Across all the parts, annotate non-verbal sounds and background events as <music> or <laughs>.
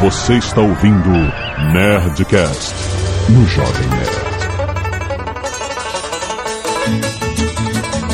Você está ouvindo Nerdcast no Jovem Nerd.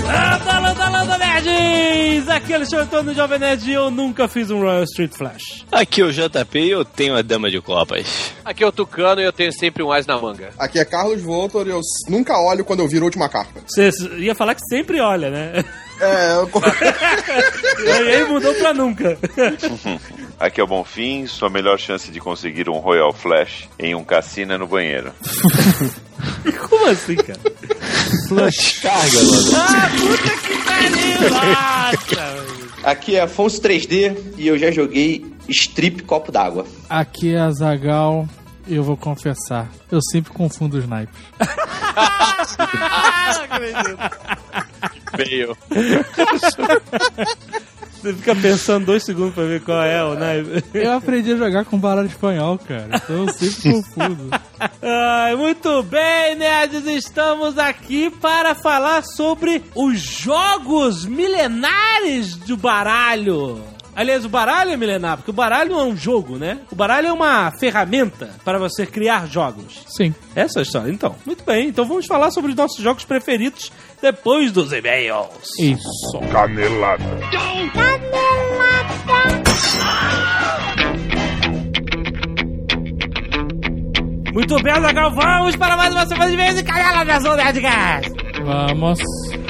Landa, landa, landa, nerds! Aqui é Alexandre Antônio do Jovem Nerd e eu nunca fiz um Royal Street Flash. Aqui é o JP e eu tenho a dama de copas. Aqui é o Tucano e eu tenho sempre um as na manga. Aqui é Carlos Voltor e eu nunca olho quando eu viro a última carta. Você ia falar que sempre olha, né? É, eu... <laughs> E aí mudou pra nunca. <laughs> Aqui é o Bonfim, sua melhor chance de conseguir um Royal Flash em um cassino é no banheiro. <laughs> Como assim, cara? Descarga, mano. Ah, puta que pariu! Aqui é Afonso 3D e eu já joguei strip copo d'água. Aqui é a Zagal e eu vou confessar, eu sempre confundo os naipes. <laughs> Ah, não acredito. Veio. <laughs> Você fica pensando dois segundos pra ver qual é o <laughs> naipe. Eu aprendi a jogar com baralho espanhol, cara, então eu sempre confundo. <laughs> Muito bem, nerds, estamos aqui para falar sobre os jogos milenares do baralho. Aliás, o baralho é milenar, porque o baralho não é um jogo, né? O baralho é uma ferramenta para você criar jogos. Sim. Essa é a história. Então, muito bem. Então vamos falar sobre os nossos jogos preferidos depois dos e-mails. Isso. Canelada. Muito bem, Azaghal, vamos para mais uma semana de e-mails e canela da Zona Nerdcast. Vamos.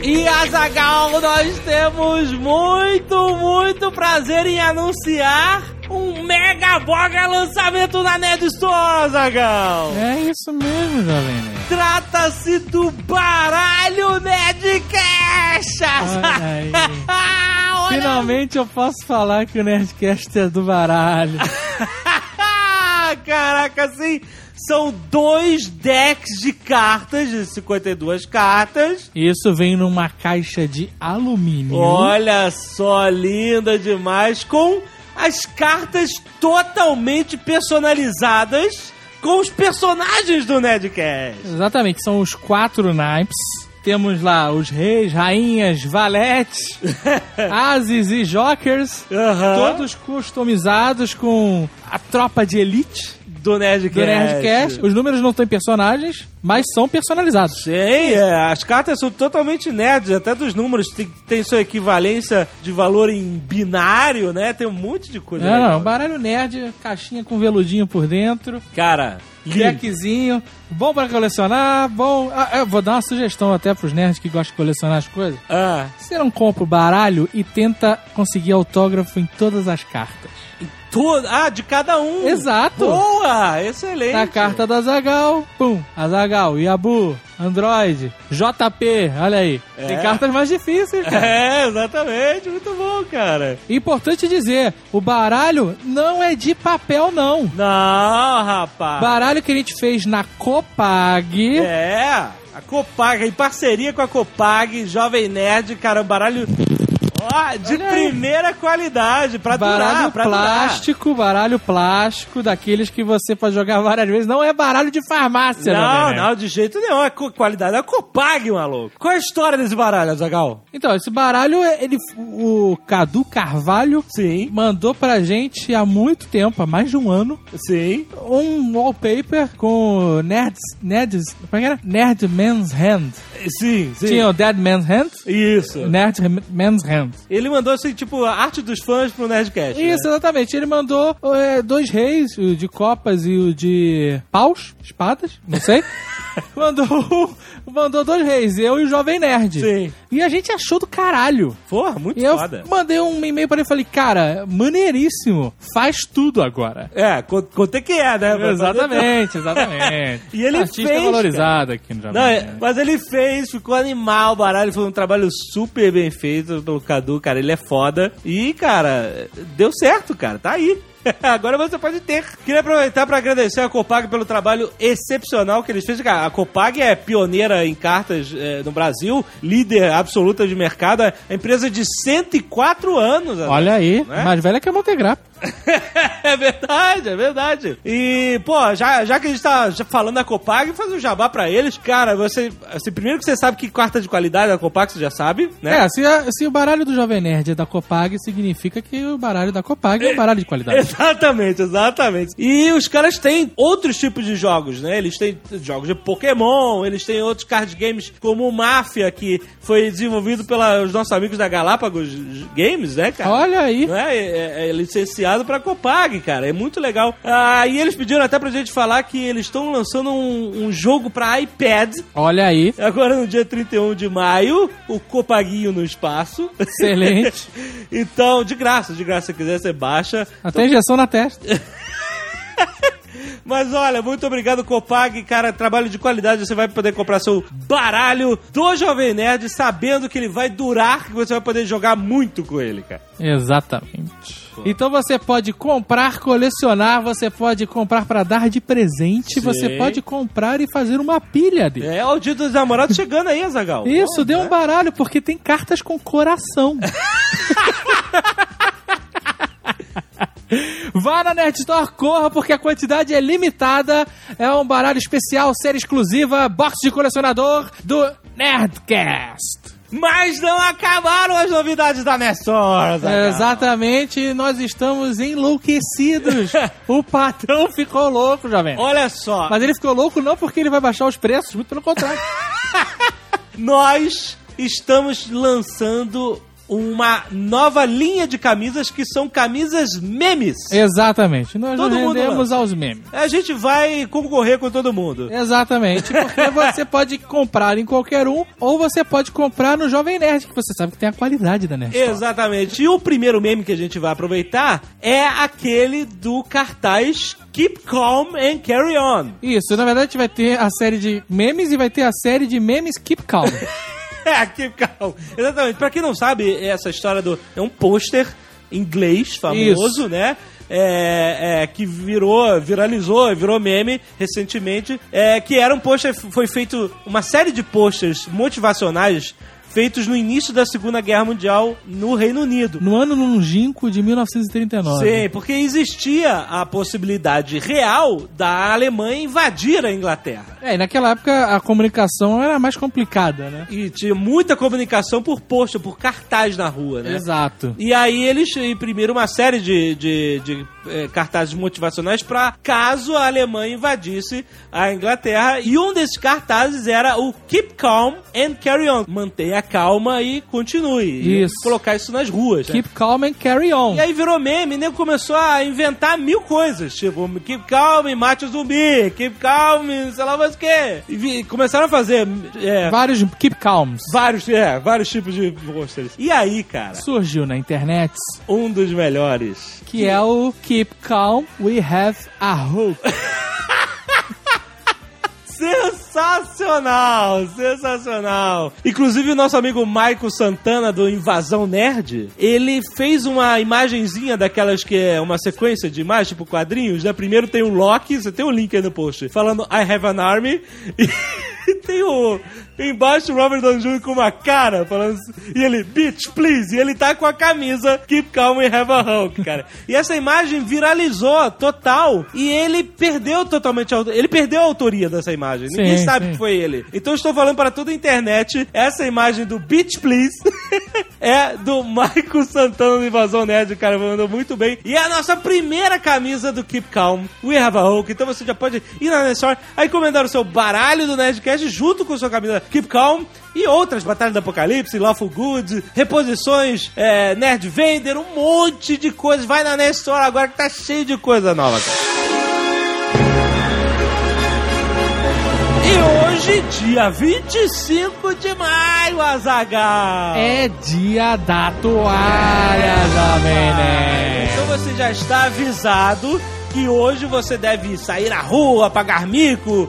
E Azagal, nós temos muito, muito prazer em anunciar um mega boga lançamento na Nerd Store, Azagal. É isso mesmo, jovem. Trata-se do baralho Nerdcast. <laughs> Olha Finalmente eu posso falar que o Nerdcast é do baralho. <laughs> Caraca, assim, são dois decks de cartas, de 52 cartas. Isso vem numa caixa de alumínio. Olha só, linda demais, com as cartas totalmente personalizadas com os personagens do Nerdcast. Exatamente, são os quatro naipes. Temos lá os reis, rainhas, valetes, <laughs> ases e jokers, Aham. todos customizados com a tropa de elite do Nerdcast. do Nerdcast. Os números não têm personagens, mas são personalizados. Sim, é, as cartas são totalmente nerds, até dos números tem, tem sua equivalência de valor em binário, né? Tem um monte de coisa. Não, legal. não, baralho nerd, caixinha com veludinho por dentro, Cara, deckzinho, bom pra colecionar, bom... Ah, vou dar uma sugestão até pros nerds que gostam de colecionar as coisas. Ah, Você não compra o baralho e tenta conseguir autógrafo em todas as cartas. Ah, de cada um. Exato. Boa, excelente. Na carta da Zagal, pum, Azagal, Yabu, Android, JP, olha aí. Tem É. cartas mais difíceis, cara. É, exatamente, muito bom, cara. Importante dizer, o baralho não é de papel, não. Não, rapaz. Baralho que a gente fez na Copag. É, a Copag, em parceria com a Copag, Jovem Nerd, cara, um baralho ó, de Olha aí. primeira qualidade, pra Baralho durar, pra plástico, baralho plástico, daqueles que você pode jogar várias vezes. Não é baralho de farmácia, durar. Não, Nerd. não, de jeito nenhum, é qualidade da Copag, maluco. Qual é a história desse baralho, Azagal? Então, esse baralho, ele, o Cadu Carvalho Sim, mandou pra gente há muito tempo, há mais de um ano, sim. um wallpaper com nerds, nerds, como é que era? Nerd Man's Hand. Sim, sim. Tinha o Dead Man's Hand, Isso. Nerd Man's Hand. Ele mandou assim, tipo, a arte dos fãs pro Nerdcast. né? Isso, exatamente. Ele mandou é, dois reis, o de copas e o de paus, espadas, não sei. <laughs> mandou, mandou dois reis, eu e o Jovem Nerd. Sim. E a gente achou do caralho. Porra, muito E eu foda. mandei um e-mail pra ele e falei, cara, maneiríssimo, faz tudo agora. É, co- contei que é, né? Exatamente, exatamente. <laughs> E ele Artista fez, valorizado aqui no Jovem Não, Nerd. é- mas ele fez, ficou animal baralho, foi um trabalho super bem feito pelo Cadu, cara, ele é foda. E, cara, deu certo, cara, tá aí. <laughs> Agora você pode ter. Queria aproveitar para agradecer a Copag pelo trabalho excepcional que eles fez. A Copag é pioneira em cartas eh, no Brasil, líder absoluta de mercado, é empresa de 104 anos. Olha aí, Né? mais velha que a Montegrappa. <laughs> é verdade, é verdade. E, pô, já, já que a gente tá falando da Copag, faz um jabá pra eles. Cara, você. Assim, primeiro que você sabe que carta de qualidade da Copag, você já sabe, né? É, se, a- se o baralho do Jovem Nerd é da Copag, significa que o baralho da Copag é um baralho de qualidade. <laughs> Exatamente, exatamente. E os caras têm outros tipos de jogos, né? Eles têm jogos de Pokémon, eles têm outros card games como o Máfia, que foi desenvolvido pelos nossos amigos da Galápagos Games, né, cara? Olha aí. Não é? É, é licenciado pra Copag, cara. É muito legal. Ah, e eles pediram até pra gente falar que eles estão lançando um, um jogo pra iPad. Olha aí. Agora no dia 31 de maio, o Copaguinho no espaço. Excelente. <laughs> então, de graça, de graça, se quiser, você baixa. Até injeção na testa. <laughs> Mas olha, muito obrigado, Copag, cara, trabalho de qualidade. Você vai poder comprar seu baralho do Jovem Nerd, sabendo que ele vai durar, que você vai poder jogar muito com ele, cara. Exatamente. Então você pode comprar, colecionar, você pode comprar pra dar de presente, Sim. você pode comprar e fazer uma pilha dele. É o dia dos namorados chegando aí, Azagal. Isso, dê um baralho, porque tem cartas com coração. <laughs> Vá na Nerd Store, corra, porque a quantidade é limitada. É um baralho especial, série exclusiva, box de colecionador do Nerdcast. Mas não acabaram as novidades da Azaghal. Exatamente, nós estamos enlouquecidos. <laughs> o patrão ficou louco, jovem. Olha só, Mas ele ficou louco não porque ele vai baixar os preços, muito pelo contrário. <laughs> nós estamos lançando uma nova linha de camisas que são camisas memes. Exatamente, nós Todo nos rendemos aos memes. A gente vai concorrer com todo mundo. Exatamente, porque <laughs> você pode comprar em qualquer um, ou você pode comprar no Jovem Nerd, que você sabe que tem a qualidade da Nerd. Exatamente. E o primeiro meme que a gente vai aproveitar é aquele do cartaz Keep Calm and Carry On. Isso, na verdade vai ter a série de memes e vai ter a série de memes Keep Calm. <laughs> É, Keep Calm. Exatamente. Pra quem não sabe, essa história do. É um pôster inglês famoso, Isso. né? É, é, que virou, viralizou, virou meme recentemente. É, que era um pôster, foi feito uma série de posters motivacionais feitos no início da Segunda Guerra Mundial no Reino Unido. no ano longínquo de 1939. Sim, porque existia a possibilidade real da Alemanha invadir a Inglaterra. É, e naquela época a comunicação era mais complicada, né? E tinha muita comunicação por posto, por cartaz na rua, né? Exato. E aí eles imprimiram uma série de, de, de, eh, cartazes motivacionais para caso a Alemanha invadisse a Inglaterra. E um desses cartazes era o Keep Calm and Carry On. Mantenha calma e continue. Isso. E colocar isso nas ruas. né? Keep calm and carry on. E aí virou meme, nego começou a inventar mil coisas. Tipo, keep calm, e mate o zumbi. Keep calm, sei lá mais o quê. E começaram a fazer é, Vários keep calms. vários, é, vários tipos de posters. E aí, cara, Surgiu na internet um dos melhores. que é o Keep Calm, We Have a Hope. <laughs> Sensacional, sensacional. Inclusive o nosso amigo Maico Santana do Invasão Nerd, ele fez uma imagenzinha daquelas que é uma sequência de imagens, tipo quadrinhos, né? Primeiro tem o Loki, você tem o link aí no post, falando I have an army, <laughs> e <laughs> tem o embaixo o Robert Downey Jr. com uma cara, falando assim, e ele, bitch, please, e ele tá com a camisa Keep Calm and Have a Hulk, cara. E essa imagem viralizou total, e ele perdeu totalmente, a, ele perdeu a autoria dessa imagem, ninguém Sim, sabe sim. que foi ele. Então eu estou falando para toda a internet, essa imagem do Bitch Please <laughs> é do Michael Santana do Invasão Nerd, cara, mandou muito bem. E é a nossa primeira camisa do Keep Calm, We Have a Hulk. Então você já pode ir na Nerdstore, aí encomendar o seu baralho do Nerdcast junto com sua camisa Keep Calm. E outras, Batalha do Apocalipse, Lawful Good, reposições, é, Nerd Vader, um monte de coisas. Vai na Nerdstore agora que tá cheio de coisa nova, cara. E hoje, dia 25 de maio, Azagal. É dia da toalha, Jovem Nerd. Então você já está avisado que hoje você deve sair à rua, pagar mico,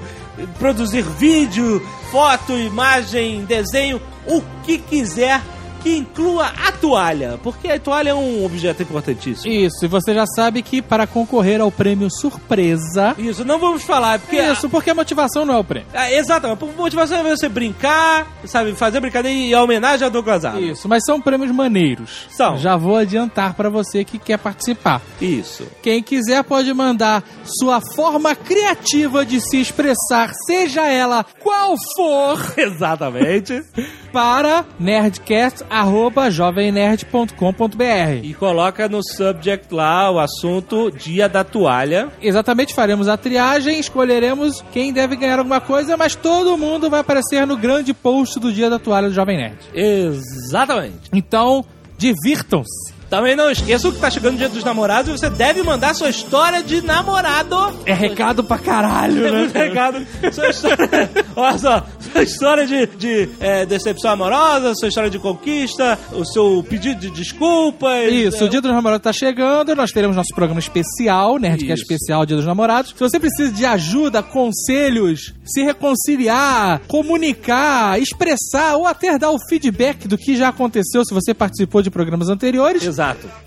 produzir vídeo, foto, imagem, desenho, o que quiser que inclua a toalha, porque a toalha é um objeto importantíssimo. Isso, e você já sabe que para concorrer ao prêmio surpresa. Isso, não vamos falar, porque Isso, porque a motivação não é o prêmio. Ah, exatamente. A motivação é você brincar, sabe? Fazer brincadeira e a homenagem a Douglas Adams. Isso, mas são prêmios maneiros. São. Já vou adiantar para você que quer participar. Isso. Quem quiser pode mandar sua forma criativa de se expressar, seja ela qual for, <laughs> Exatamente. para nerdcast arroba jovemnerd.com.br. E coloca no subject lá o assunto Dia da Toalha. Exatamente, faremos a triagem, escolheremos quem deve ganhar alguma coisa, mas todo mundo vai aparecer no grande post do Dia da Toalha do Jovem Nerd. Exatamente. Então, divirtam-se. Também não esqueça que tá chegando o Dia dos Namorados e você deve mandar sua história de namorado. É recado pra caralho, É né? muito recado. Sua história, <laughs> olha só, sua história de, de é, decepção amorosa, sua história de conquista, o seu pedido de desculpas. Isso, é, o Dia dos Namorados tá chegando, nós teremos nosso programa especial, Nerdcast Isso. especial Dia dos Namorados. Se você precisa de ajuda, conselhos, se reconciliar, comunicar, expressar ou até dar o feedback do que já aconteceu se você participou de programas anteriores, Exato.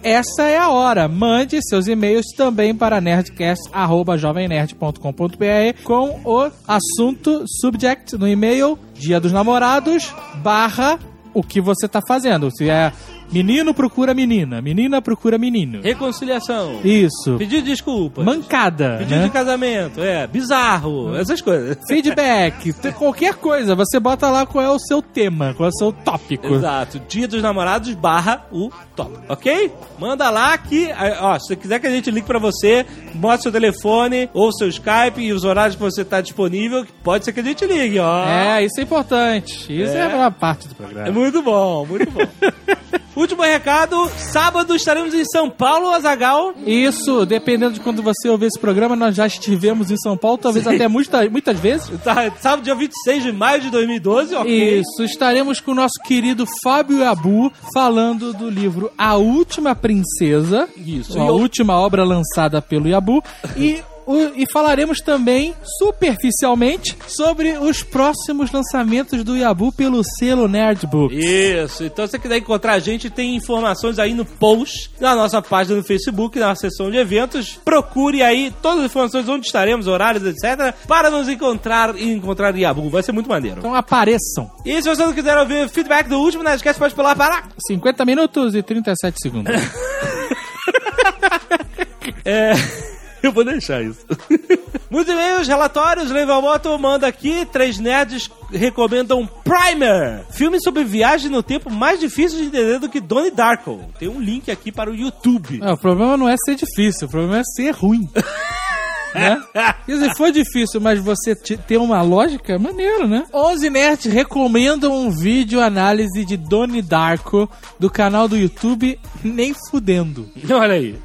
Essa é a hora. Mande seus e-mails também para nerdcast.jovemnerd.com.br com o assunto subject no e-mail Dia dos Namorados barra o que você tá fazendo. Se é menino procura menina, menina procura menino. Reconciliação. Isso. Pedido de desculpas. Mancada, Pedido né? de casamento. É, bizarro. Essas coisas. <laughs> Feedback, qualquer coisa, você bota lá qual é o seu tema, qual é o seu tópico. Exato. Dia dos namorados barra o top. Ok? Manda lá que, ó, se você quiser que a gente ligue pra você, mostre seu telefone ou seu Skype e os horários que você tá disponível, pode ser que a gente ligue, ó. É, isso é importante. Isso é, É. a parte do É programa. muito bom, muito bom. <laughs> <laughs> Último recado, sábado estaremos em São Paulo, Azagal. Isso, dependendo de quando você ouvir esse programa, nós já estivemos em São Paulo, talvez até muita, muitas vezes. Tá, sábado, dia 26 de maio de 2012, ok? Isso, estaremos com o nosso querido Fábio Abu falando do livro A Última Princesa. Isso. A última obra lançada pelo Yabu. E, o- e falaremos também, superficialmente, sobre os próximos lançamentos do Yabu pelo selo Nerdbook. Isso, então se você quiser encontrar a gente, tem informações aí no post, na nossa página no Facebook, na seção de eventos. Procure aí todas as informações onde estaremos, horários, etc. Para nos encontrar e encontrar Yabu. Vai ser muito maneiro. Então apareçam. E se você não quiser ouvir o feedback do último Nerdcast, pode pular para... 50 minutos e 37 segundos. <laughs> É... <laughs> Eu vou deixar isso. <laughs> Muitos e-mails, relatórios, Levamoto manda aqui, três nerds recomendam Primer, filme sobre viagem no tempo mais difícil de entender do que Donnie Darko. Tem um link aqui para o YouTube. É, o problema não é ser difícil, o problema é ser ruim. <laughs> né? Quer dizer, foi difícil, mas você te- ter uma lógica, é maneiro, né? 11 Nerds recomendam um vídeo análise de Donnie Darko do canal do YouTube Nem Fudendo. Olha aí.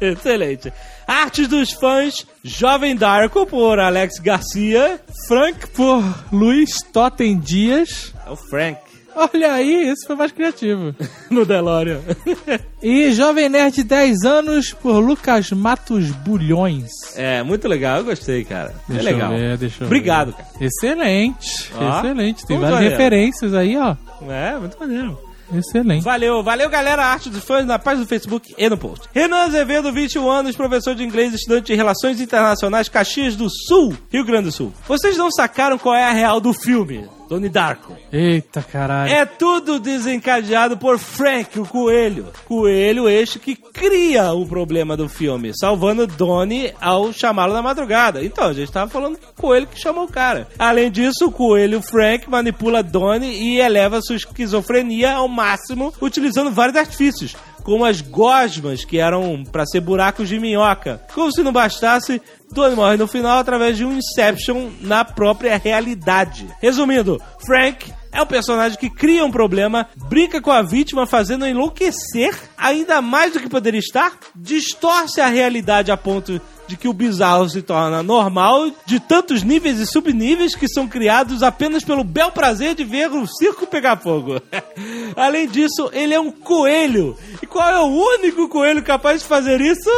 Excelente. Artes dos fãs, Jovem Darko, por Alex Garcia. Frank por Luiz Totten Dias. É o Frank, Olha aí, esse foi mais criativo. <laughs> no DeLorean. <laughs> E Jovem Nerd 10 anos por Lucas Matos Bulhões. É, muito legal, eu gostei, cara. é Deixa legal. eu ver, deixa Obrigado, ver. cara. Excelente, Ó, excelente. Tem várias referências aí, ó. É, muito maneiro. Excelente. Valeu, valeu, galera. Arte dos fãs na página do Facebook e no post. Renan Azevedo, 21 anos, professor de inglês, estudante de Relações Internacionais, Caxias do Sul, Rio Grande do Sul. Vocês não sacaram qual é a real do filme? Donnie Darko. Eita caralho. É tudo desencadeado por Frank, o coelho. Coelho este que cria o problema do filme, salvando Donnie ao chamá-lo na madrugada. Então, a gente tava falando que o coelho que chamou o cara. Além disso, o coelho Frank manipula Donnie e eleva sua esquizofrenia ao máximo, utilizando vários artifícios. Como as gosmas, que eram pra ser buracos de minhoca. Como se não bastasse, Donnie morre no final através de um Inception na própria realidade. Resumindo, Frank é um personagem que cria um problema, brinca com a vítima, fazendo enlouquecer ainda mais do que poderia estar, distorce a realidade a ponto de que o bizarro se torna normal, de tantos níveis e subníveis que são criados apenas pelo bel prazer de ver o circo pegar fogo. <laughs> Além disso, ele é um coelho. E qual é o único coelho capaz de fazer isso?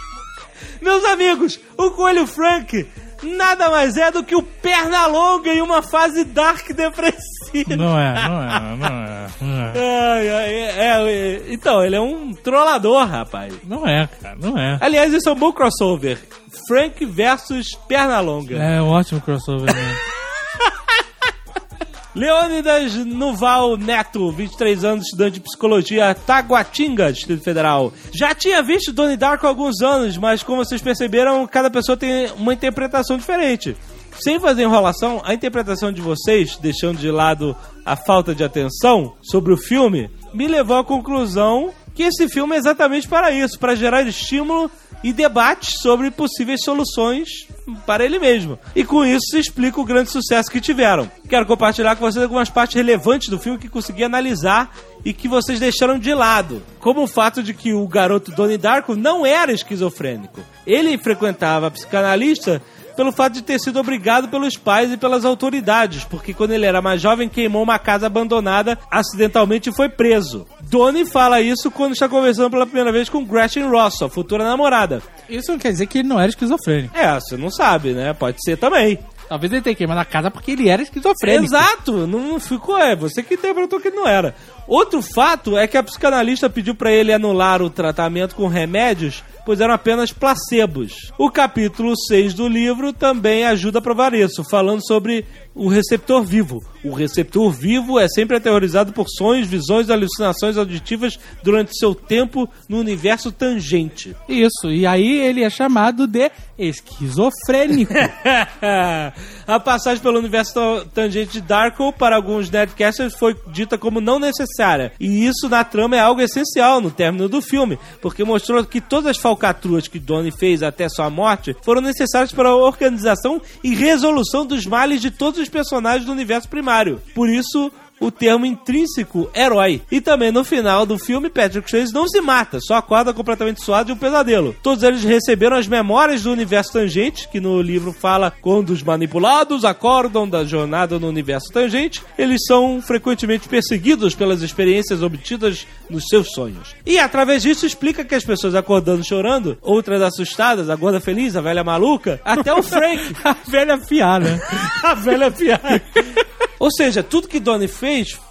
<laughs> Meus amigos, o Coelho Frank nada mais é do que o Pernalonga em uma fase dark depressiva. Não é, <laughs> não é, não é. Não é, Ai, ai, é, é, então, ele é um trollador, rapaz. não é cara, não é. Aliás, esse é um bom crossover. Frank versus Pernalonga. É um ótimo crossover mesmo. <laughs> Leônidas Nuval Neto, 23 anos, estudante de psicologia, Taguatinga, Distrito Federal. Já tinha visto Donnie Darko há alguns anos, mas como vocês perceberam, cada pessoa tem uma interpretação diferente. Sem fazer enrolação, a interpretação de vocês, deixando de lado a falta de atenção sobre o filme, me levou à conclusão que esse filme é exatamente para isso, para gerar estímulo e debate sobre possíveis soluções para ele mesmo. E com isso se explica o grande sucesso que tiveram. Quero compartilhar com vocês algumas partes relevantes do filme que consegui analisar e que vocês deixaram de lado, como o fato de que o garoto Donnie Darko não era esquizofrênico. Ele frequentava a psicanalista pelo fato de ter sido obrigado pelos pais e pelas autoridades, porque quando ele era mais jovem queimou uma casa abandonada acidentalmente e foi preso. Donnie fala isso quando está conversando pela primeira vez com Gretchen Ross, a futura namorada. Isso não quer dizer que ele não era esquizofrênico. É, você não sabe, né? Pode ser também. Talvez ele tenha queimado a casa porque ele era esquizofrênico. Exato, não ficou, é, você que interpretou que não era. Outro fato é que a psicanalista pediu para ele anular o tratamento com remédios, pois eram apenas placebos. O capítulo 6 do livro também ajuda a provar isso, falando sobre o receptor vivo. O receptor vivo é sempre aterrorizado por sonhos, visões e alucinações auditivas durante seu tempo no universo tangente. Isso, e aí ele é chamado de esquizofrênico. <laughs> a passagem pelo universo tangente de Darko para alguns Nerdcasters foi dita como não necessária. E isso na trama é algo essencial no término do filme, porque mostrou que todas as falcatruas que Donnie fez até sua morte foram necessárias para a organização e resolução dos males de todos os personagens do universo primário. Por isso, o termo intrínseco herói. E também no final do filme, Patrick Swayze não se mata, só acorda completamente suado de um pesadelo. Todos eles receberam as memórias do universo tangente, que no livro fala quando os manipulados acordam da jornada no universo tangente, eles são frequentemente perseguidos pelas experiências obtidas nos seus sonhos. E através disso explica que as pessoas acordando chorando, outras assustadas, a gorda feliz, a velha maluca, até o Frank, <laughs> a velha piada. <laughs> a velha piada. Ou seja, tudo que Donnie fez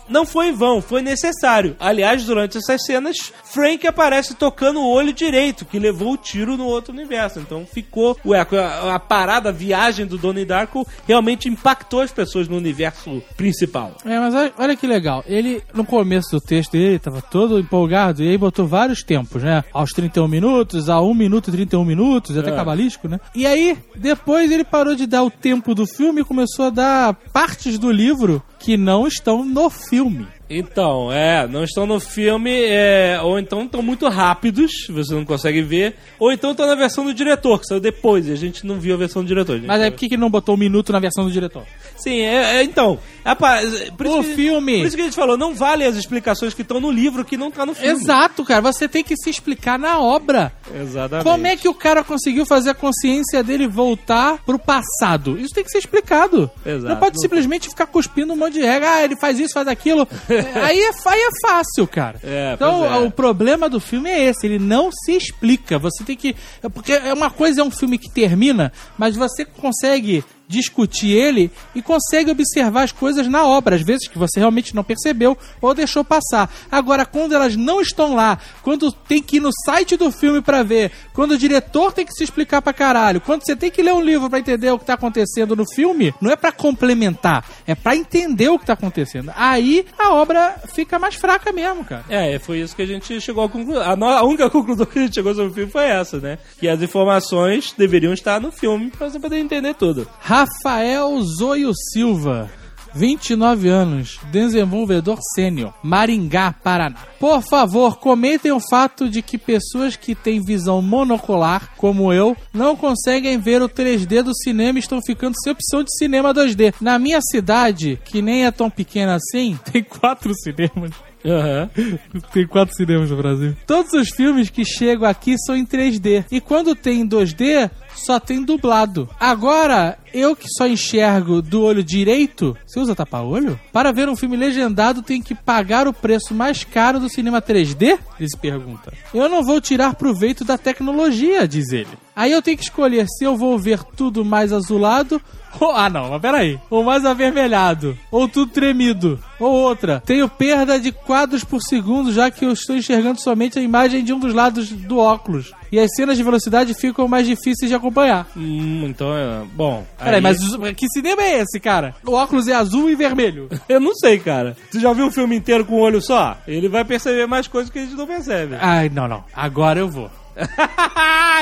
não foi em vão, foi necessário. Aliás, durante essas cenas, Frank aparece tocando o olho direito, que levou o tiro no outro universo. Então ficou. Ué, a, a parada, a viagem do Donnie Darko realmente impactou as pessoas no universo principal. É, mas olha, olha que legal. Ele, no começo do texto dele, tava todo empolgado e aí botou vários tempos, né? Aos 31 minutos, a 1 minuto e 31 minutos, até É. cabalístico, né? E aí, depois ele parou de dar o tempo do filme e começou a dar partes do livro que não estão no filme. Então, é, não estão no filme, é, ou então estão muito rápidos, você não consegue ver, ou então estão na versão do diretor, que saiu depois, e a gente não viu a versão do diretor. gente. Mas aí por que, que não botou um minuto na versão do diretor? Sim, é, é, então, pa- por isso O que- filme. Por isso que a gente falou, não vale as explicações que estão no livro que não tá no filme. Exato, cara. Você tem que se explicar na obra. Exatamente. Como é que o cara conseguiu fazer a consciência dele voltar pro passado? Isso tem que ser explicado. Exato. Não pode simplesmente ficar cuspindo um monte de regra. Ah, ele faz isso, faz aquilo. <laughs> <laughs> Aí, é, aí é fácil, cara. É, então, é. o problema do filme é esse. Ele não se explica. Você tem que... é Porque é uma coisa é um filme que termina, mas você consegue discutir ele e consegue observar as coisas na obra, às vezes que você realmente não percebeu ou deixou passar. Agora, quando elas não estão lá, quando tem que ir no site do filme pra ver, quando o diretor tem que se explicar pra caralho, quando você tem que ler um livro pra entender o que tá acontecendo no filme, não é pra complementar, é pra entender o que tá acontecendo. Aí a obra fica mais fraca mesmo, cara. É, foi isso que a gente chegou à conclusão. A, no- a única <laughs> conclusão que a gente chegou sobre o filme foi essa, né? Que as informações deveriam estar no filme pra você poder entender tudo. Rafael Zoio Silva. 29 anos, desenvolvedor sênior, Maringá, Paraná. Por favor, comentem o fato de que pessoas que têm visão monocular, como eu, não conseguem ver o 3D do cinema e estão ficando sem opção de cinema 2D. Na minha cidade, que nem é tão pequena assim, <laughs> tem quatro cinemas. Aham. <laughs> Tem quatro cinemas no Brasil. Todos os filmes que chegam aqui são em 3D. E quando tem em 2D, só tem dublado. Agora, eu que só enxergo do olho direito, você usa tapa-olho? Para ver um filme legendado, tem que pagar o preço mais caro do cinema 3D? Ele se pergunta. Eu não vou tirar proveito da tecnologia, diz ele. Aí eu tenho que escolher se eu vou ver tudo mais azulado <laughs> ah, não, mas peraí. Ou mais avermelhado. Ou tudo tremido. Ou outra. Tenho perda de quadros por segundo, já que eu estou enxergando somente a imagem de um dos lados do óculos. E as cenas de velocidade ficam mais difíceis de acompanhar. Hum, então é. Bom. Peraí, aí- mas que cinema é esse, cara? O óculos é azul e vermelho. <laughs> Eu não sei, cara. Você já viu um filme inteiro com um olho só? Ele vai perceber mais coisas que a gente não percebe. Ai, não, não. Agora eu vou. <laughs>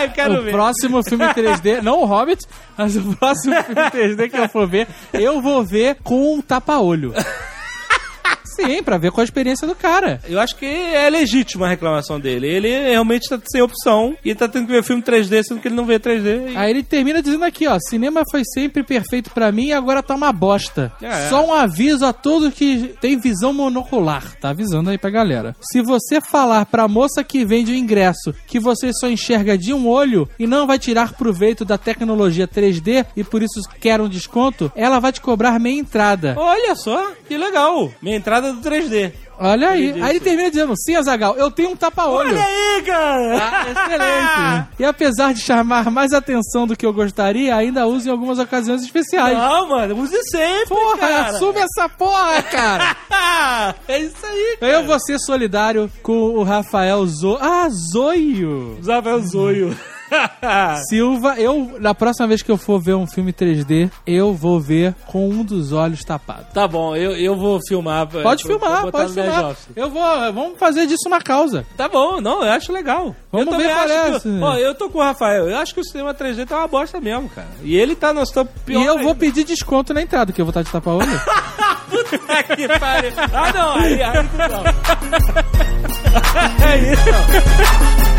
Eu quero o ver. próximo filme 3D, <laughs> não o Hobbit, mas o próximo filme 3D que eu for ver, eu vou ver com um tapa-olho. Sim, pra ver qual a experiência do cara. Eu acho que é legítima a reclamação dele. Ele realmente tá sem opção e tá tendo que ver filme 3D, sendo que ele não vê 3D. E... Aí ele termina dizendo aqui, ó, cinema foi sempre perfeito pra mim e agora tá uma bosta. É, é. Só um aviso a todos que tem visão monocular, tá avisando aí pra galera. Se você falar pra moça que vende o ingresso que você só enxerga de um olho e não vai tirar proveito da tecnologia 3D e por isso quer um desconto, ela vai te cobrar meia entrada. Olha só, que legal. Minha entrada do 3D. Olha aí. Aí ele termina dizendo, sim, Azagal, eu tenho um tapa-olho. Olha aí, cara! Ah, excelente. <laughs> E apesar de chamar mais atenção do que eu gostaria, ainda uso em algumas ocasiões especiais. Não, mano, use sempre, Porra, cara. assume essa porra, cara. <laughs> é isso aí, cara. Eu vou ser solidário com o Rafael Zo... Ah, Zoio. Rafael Zoio. <laughs> <laughs> Silva, eu, na próxima vez que eu for ver um filme 3D, eu vou ver com um dos olhos tapados. tá bom, eu, eu vou filmar. Pode vou- filmar, vou pode filmar. Eu vou, vamos fazer disso uma causa. Tá bom, não, eu acho legal. Vamos eu ver qual é que, essa. Ó, eu tô com o Rafael. Eu acho que o cinema 3D tá uma bosta mesmo, cara. E ele tá no top pior. e eu vou ainda. pedir desconto na entrada, que eu vou estar de tapa-olho. <laughs> Puta que pariu. Ah, não, aí, aí não. <laughs> é isso.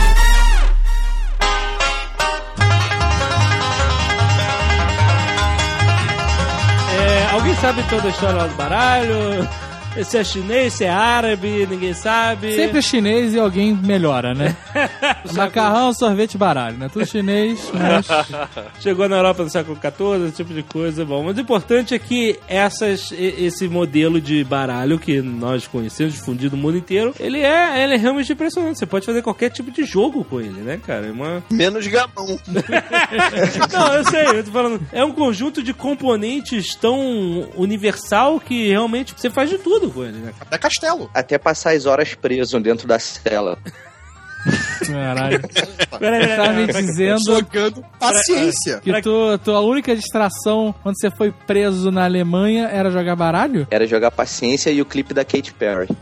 Alguém sabe toda a história do baralho? Se é chinês, se é árabe, ninguém sabe. Sempre é chinês e alguém melhora, né? <laughs> Macarrão, sorvete, baralho, né? Tudo chinês, mas... <laughs> Chegou na Europa no século XIV, esse tipo de coisa. Bom, mas o importante é que essas, esse modelo de baralho que nós conhecemos, difundido no mundo inteiro, ele é, ele é realmente impressionante. Você pode fazer qualquer tipo de jogo com ele, né, cara? É uma... <laughs> Menos gamão. Não, eu sei, eu tô falando. É um conjunto de componentes tão universal que realmente você faz de tudo com ele, né? Até castelo. Até passar as horas preso dentro da cela. <laughs> Caralho. Peraí, peraí, Tá me dizendo Jogando paciência. que tu, tua única distração quando você foi preso na Alemanha era jogar baralho? Era jogar paciência e o clipe da Katy Perry. <laughs>